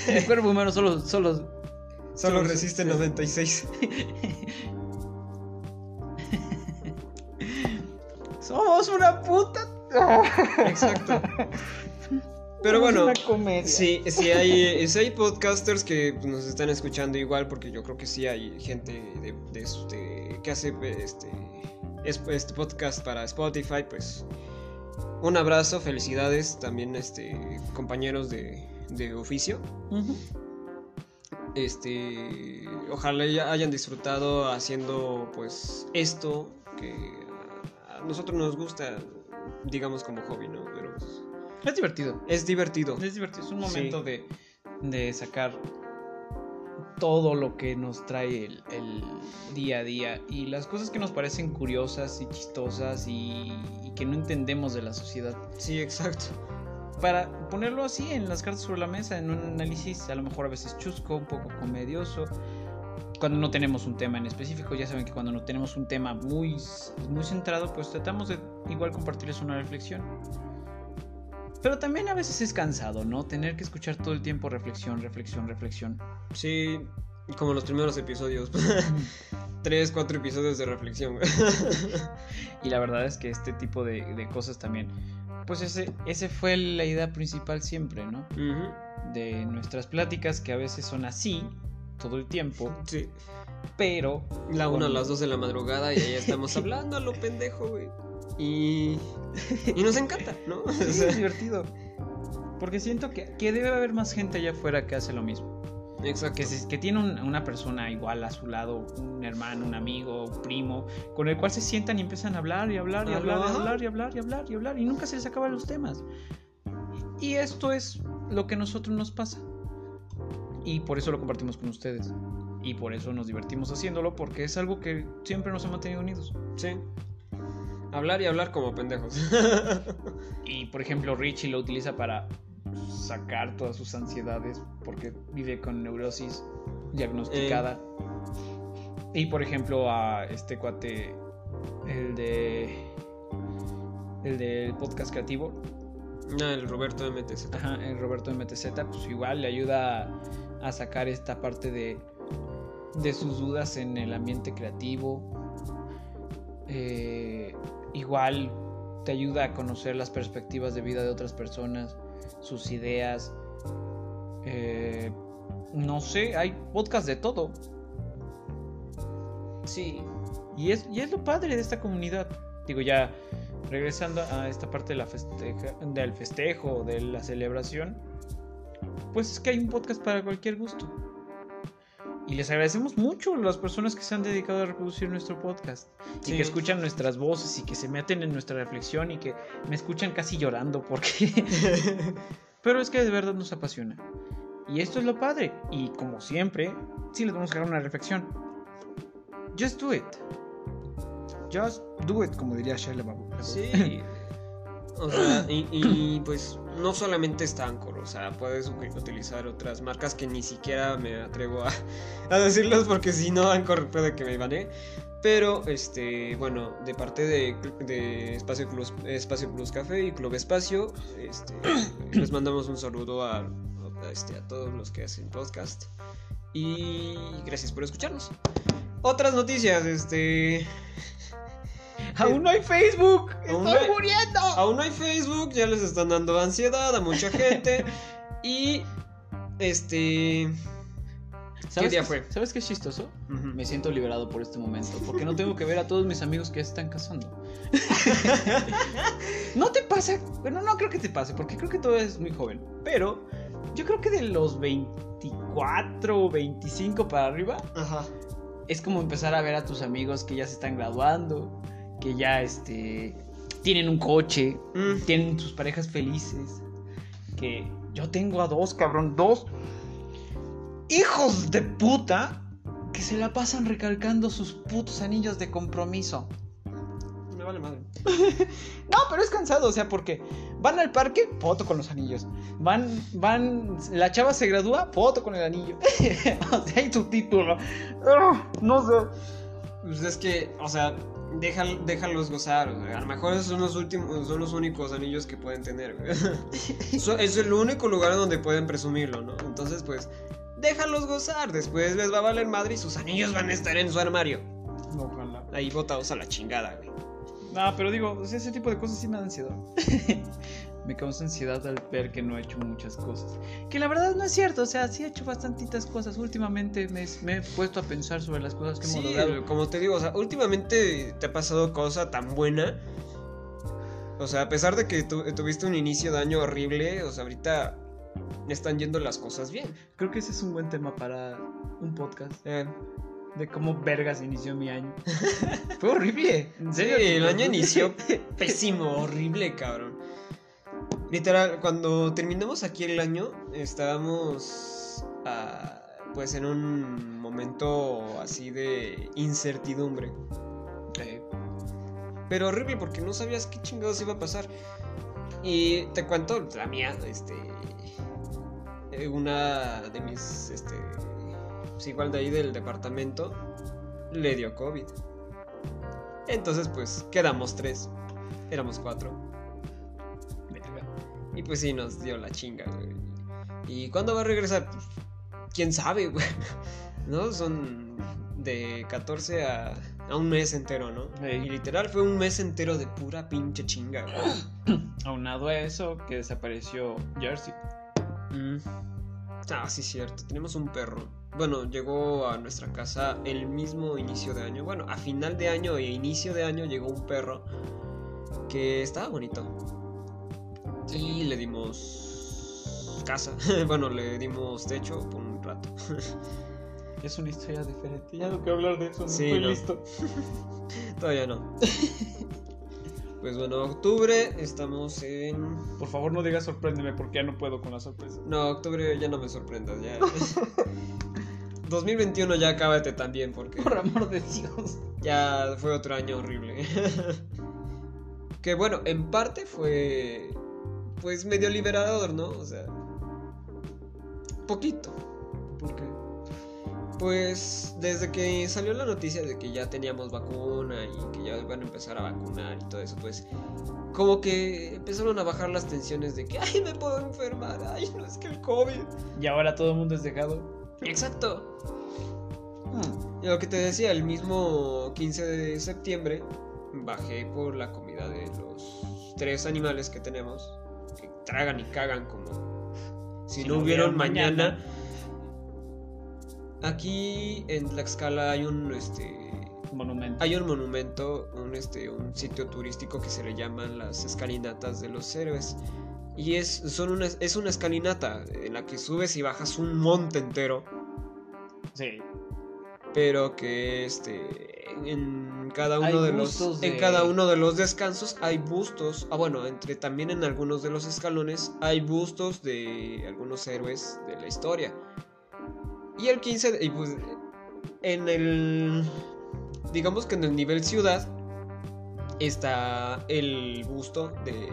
El cuerpo humano solo, solo Solo resiste sí. 96. Somos una puta. Exacto. Pero bueno, sí, sí hay, sí hay podcasters que nos están escuchando igual, porque yo creo que sí hay gente de, de este, que hace este, es- este podcast para Spotify, pues un abrazo, felicidades también este, compañeros de, de oficio. Este, ojalá ya hayan disfrutado haciendo pues esto que a, nosotros nos gusta, digamos como hobby, ¿no? Pero pues, Es divertido. es divertido. Es divertido. Es un Sí. momento de, de sacar todo lo que nos trae el, el día a día y las cosas que nos parecen curiosas y chistosas y, y que no entendemos de la sociedad. Sí, exacto. Para ponerlo así en las cartas sobre la mesa, en un análisis a lo mejor a veces chusco, un poco comedioso. Cuando no tenemos un tema en específico, ya saben que cuando no tenemos un tema muy, muy centrado, pues tratamos de igual compartirles una reflexión. Pero también a veces es cansado, ¿no? Tener que escuchar todo el tiempo reflexión, reflexión, reflexión. Sí, como los primeros episodios. Tres, cuatro episodios de reflexión. Y la verdad es que este tipo de, de cosas también, pues ese, ese fue la idea principal siempre, ¿no? De nuestras pláticas que a veces son así todo el tiempo, Sí. pero La una a Con- las dos de la madrugada y ahí estamos hablando a lo pendejo, güey. Y, y nos encanta, ¿no? O sí, sea, es divertido. Porque siento que, que debe haber más gente allá afuera que hace lo mismo. Exacto. Que, se- que tiene un- una persona igual a su lado, un hermano, un amigo, un primo, con el cual se sientan y empiezan a hablar y hablar y hablar y hablar y hablar y hablar y hablar y nunca se les acaban los temas. Y esto es lo que a nosotros nos pasa. Y por eso lo compartimos con ustedes. Y por eso nos divertimos haciéndolo, porque es algo que siempre nos ha mantenido unidos. Sí. Hablar y hablar como pendejos. Y por ejemplo, Richie lo utiliza para sacar todas sus ansiedades porque vive con neurosis diagnosticada. Y por ejemplo, a este cuate, el de. El del podcast creativo, el Roberto MTZ. ajá, el Roberto MTZ, pues igual le ayuda a, a sacar esta parte de, de sus dudas en el ambiente creativo. Eh, igual te ayuda a conocer las perspectivas de vida de otras personas, sus ideas. Eh, no sé, hay podcast de todo. Sí. Y es, y es lo padre de esta comunidad. Digo, ya regresando a esta parte de la festeja- del festejo, de la celebración, pues es que hay un podcast para cualquier gusto. Y les agradecemos mucho a las personas que se han dedicado a reproducir nuestro podcast. Y que escuchan nuestras voces y que se meten en nuestra reflexión y que me escuchan casi llorando porque... Pero es que de verdad nos apasiona. Y esto es lo padre. Y como siempre, sí les vamos a dar una reflexión. Just do it. Just do it, como diría Shia LaBeouf. Sí. O sea, y, y, pues no solamente está Anchor, o sea, puedes utilizar otras marcas que ni siquiera me atrevo a, a decirlas porque si no Anchor puede que me banee. Pero, este, bueno, de parte de, de Espacio, Plus, Espacio Plus Café y Club Espacio, este, les mandamos un saludo a, a, este, a todos los que hacen podcast. Y gracias por escucharnos. Otras noticias, este... ¡Aún no hay Facebook! Aún ¡Estoy no hay- muriendo! Aún no hay Facebook, ya les están dando ansiedad a mucha gente. y este. ¿Sabes día qué- fue? ¿Sabes qué es chistoso? Me siento liberado por este momento, porque no tengo que ver a todos mis amigos que ya se están casando. ¿No te pasa? Bueno, no creo que te pase, porque creo que todo es muy joven. Pero yo creo que de los 24 o 25 para arriba, Ajá. es como empezar a ver a tus amigos que ya se están graduando, que ya este tienen un coche, Mm, tienen sus parejas felices. Que yo tengo a dos, cabrón, dos hijos de puta que se la pasan recalcando sus putos anillos de compromiso. me vale madre. No, pero es cansado, o sea, porque van al parque, foto con los anillos. Van, van, la chava se gradúa, foto con el anillo. o sea, hay su título. Ah, no sé. Pues es que, o sea, deja- déjalos gozar. o sea, a lo mejor esos son los últimos, son los únicos anillos que pueden tener. Eso- es el único lugar donde pueden presumirlo, ¿no? Entonces, pues, déjalos gozar. Después les va a valer madre y sus anillos van a estar en su armario. Ojalá. Ahí botados a la chingada, güey. No, pero digo, ese tipo de cosas sí me dan ansiedad. me causa ansiedad al ver que no he hecho muchas cosas. Que la verdad no es cierto, o sea, sí he hecho bastantitas cosas. Últimamente me, me he puesto a pensar sobre las cosas que hemos Sí, logrado. como te digo, o sea, últimamente te ha pasado cosa tan buena. O sea, a pesar de que tu- tuviste un inicio de año horrible, o sea, ahorita están yendo las cosas bien. Creo que ese es un buen tema para un podcast. Eh, De cómo vergas inició mi año. Fue horrible. En sí, serio. el año inició pésimo, horrible, cabrón. Literal, cuando terminamos aquí el año, estábamos ah, pues en un momento así de incertidumbre. Eh, Pero horrible porque no sabías qué chingados iba a pasar. Y te cuento la mía, este. eh, Una de mis. Este. Pues igual de ahí del departamento. Le dio COVID. Entonces, pues, quedamos tres. Éramos cuatro. Y pues sí, nos dio la chinga, güey. ¿Y cuándo va a regresar? Pues, quién sabe, güey. ¿No? Son de 14 a, a un mes entero, ¿no? Y literal fue un mes entero de pura pinche chinga, güey. Aunado a eso, que desapareció Jersey. Mm. Ah, sí, cierto. Tenemos un perro. Bueno, llegó a nuestra casa el mismo inicio de año. Bueno, a final de año e inicio de año llegó un perro que estaba bonito. Y le dimos casa. bueno, le dimos techo por un rato. Es una historia diferente. Ya no quiero hablar de eso, no Sí, estoy no. listo. Todavía no. Pues bueno, octubre estamos en... Por favor, no digas sorpréndeme porque ya no puedo con la sorpresa. No, octubre ya no me sorprendas, ya. 2021 ya cábate también porque... Por amor de Dios. Ya fue otro año horrible. que bueno, en parte fue pues medio liberador, ¿no? O sea, poquito. ¿Por qué? Pues desde que salió la noticia de que ya teníamos vacuna y que ya van a empezar a vacunar y todo eso, pues como que empezaron a bajar las tensiones de que, ay, me puedo enfermar, ay, no es que el COVID. Y ahora todo el mundo es dejado. Exacto. Y lo que te decía, el mismo 15 de septiembre bajé por la comida de los tres animales que tenemos, tragan y cagan como si, no hubieran mañana. Aquí en Tlaxcala hay un este Monumento. hay un monumento, un este un sitio turístico que se le llaman las escalinatas de los héroes. Y es, son una, es una escalinata en la que subes y bajas un monte entero Sí. Pero que este en cada uno de los en cada uno de los descansos hay bustos ah bueno entre también en algunos de los escalones hay bustos de algunos héroes de la historia. Y el 15 de- y pues en el digamos que en el nivel ciudad está el busto de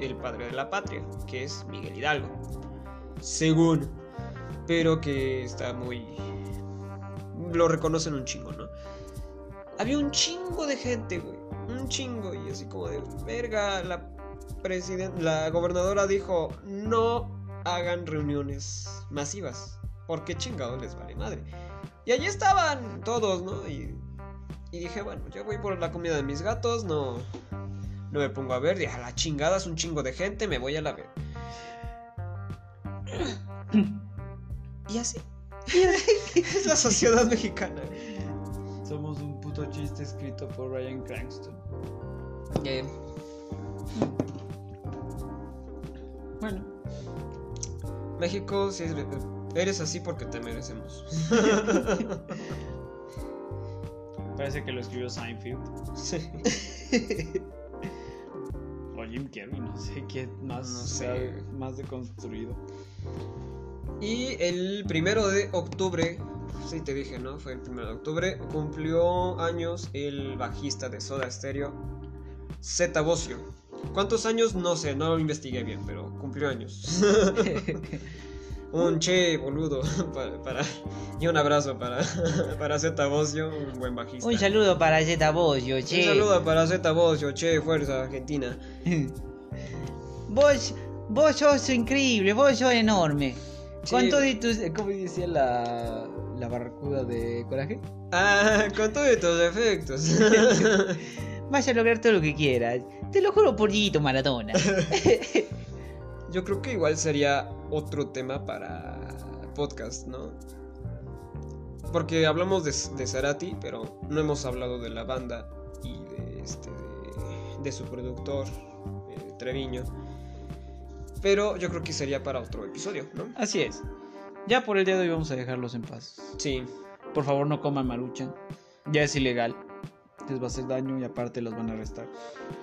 el padre de la patria que es Miguel Hidalgo. Según pero que está muy lo reconocen un chingo, ¿no? Había un chingo de gente, güey. Un chingo. Y así como de, verga, la la gobernadora dijo, no hagan reuniones masivas. Porque chingado les vale madre. Y allí estaban todos, ¿no? Y, y dije, bueno, yo voy por la comida de mis gatos, no, no me pongo a ver. Dije, a la chingada es un chingo de gente, me voy a la ver. Y así. es la sociedad mexicana. Somos un puto chiste escrito por Ryan Cranston. Eh, Bueno, México, si eres, eres así porque te merecemos. parece que lo escribió Seinfeld. Sí. O Jim Carrey, no sé qué más, No sea sé. más deconstruido. Y el primero de octubre, sí te dije, ¿no? Fue el primero de octubre, cumplió años el bajista de Soda Stereo, Zeta Bosio. ¿Cuántos años? No sé, no lo investigué bien, pero cumplió años. un che boludo para, para- y un abrazo para, para Zeta Bosio, un buen bajista. Un saludo para Zeta Bocio, che. Un saludo para Zeta Bosio, che, fuerza argentina. Vos, vos sos increíble, vos sos enorme. Con todo y tus. ¿Cómo decía la, la barracuda de coraje? Ah, con todos tus efectos. Vas a lograr todo lo que quieras. Te lo juro por Dieguito Maradona. Yo creo que igual sería otro tema para podcast, ¿no? Porque hablamos de, de Cerati, pero no hemos hablado de la banda y de, este, de, de su productor, eh, Treviño. Pero yo creo que sería para otro episodio, ¿no? Así es. Ya por el día de hoy vamos a dejarlos en paz. Sí. Por favor, no coman maruchan. Ya es ilegal. Les va a hacer daño y aparte los van a arrestar.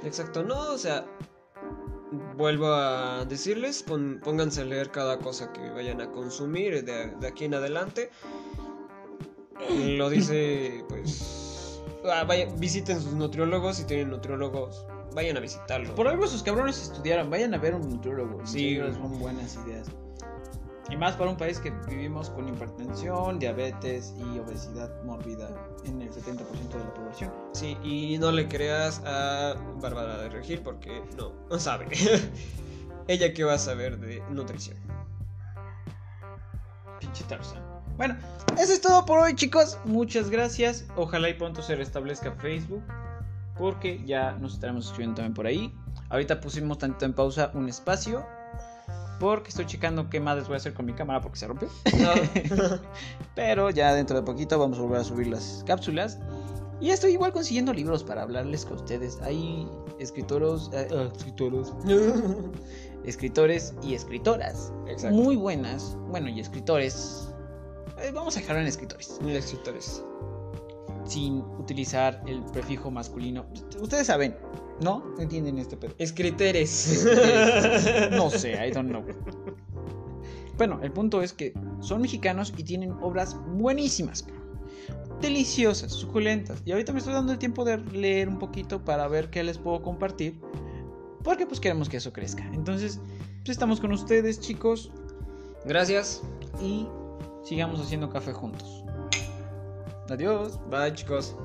Exacto, no, o sea, vuelvo a decirles, pon- pónganse a leer cada cosa que vayan a consumir de, de aquí en adelante. Lo dice, pues, ah, vaya- visiten sus nutriólogos, si tienen nutriólogos, vayan a visitarlos. Por algo esos cabrones estudiaron. Vayan a ver un nutriólogo. Sí. son buenas ideas. Y más para un país que vivimos con hipertensión, diabetes y obesidad mórbida en el 70% de la población. Sí, y no le creas a Bárbara de Regil porque no, no sabe. Ella que va a saber de nutrición. Pinche Tarzan. Bueno, eso es todo por hoy, chicos. Muchas gracias. Ojalá y pronto se restablezca Facebook. Porque ya nos estaremos escribiendo también por ahí. Ahorita pusimos tanto en pausa un espacio. Porque estoy checando qué madres voy a hacer con mi cámara porque se rompió. No. Pero ya dentro de poquito vamos a volver a subir las cápsulas. Y estoy igual consiguiendo libros para hablarles con ustedes. Hay escritoros, eh, eh, escritoros, escritores y escritoras Exacto. muy buenas. Bueno, y escritores. eh, vamos a dejarlo en escritores. Mil escritores. Sin utilizar el prefijo masculino. Ustedes saben, ¿no? ¿Entienden este pedo? Escriteres. No sé, I don't know. Bueno, el punto es que son mexicanos y tienen obras buenísimas. Deliciosas, suculentas. Y ahorita me estoy dando el tiempo de leer un poquito para ver qué les puedo compartir. Porque pues queremos que eso crezca. Entonces, pues estamos con ustedes, chicos. Gracias. Y sigamos haciendo café juntos. Adiós. Bye chicos.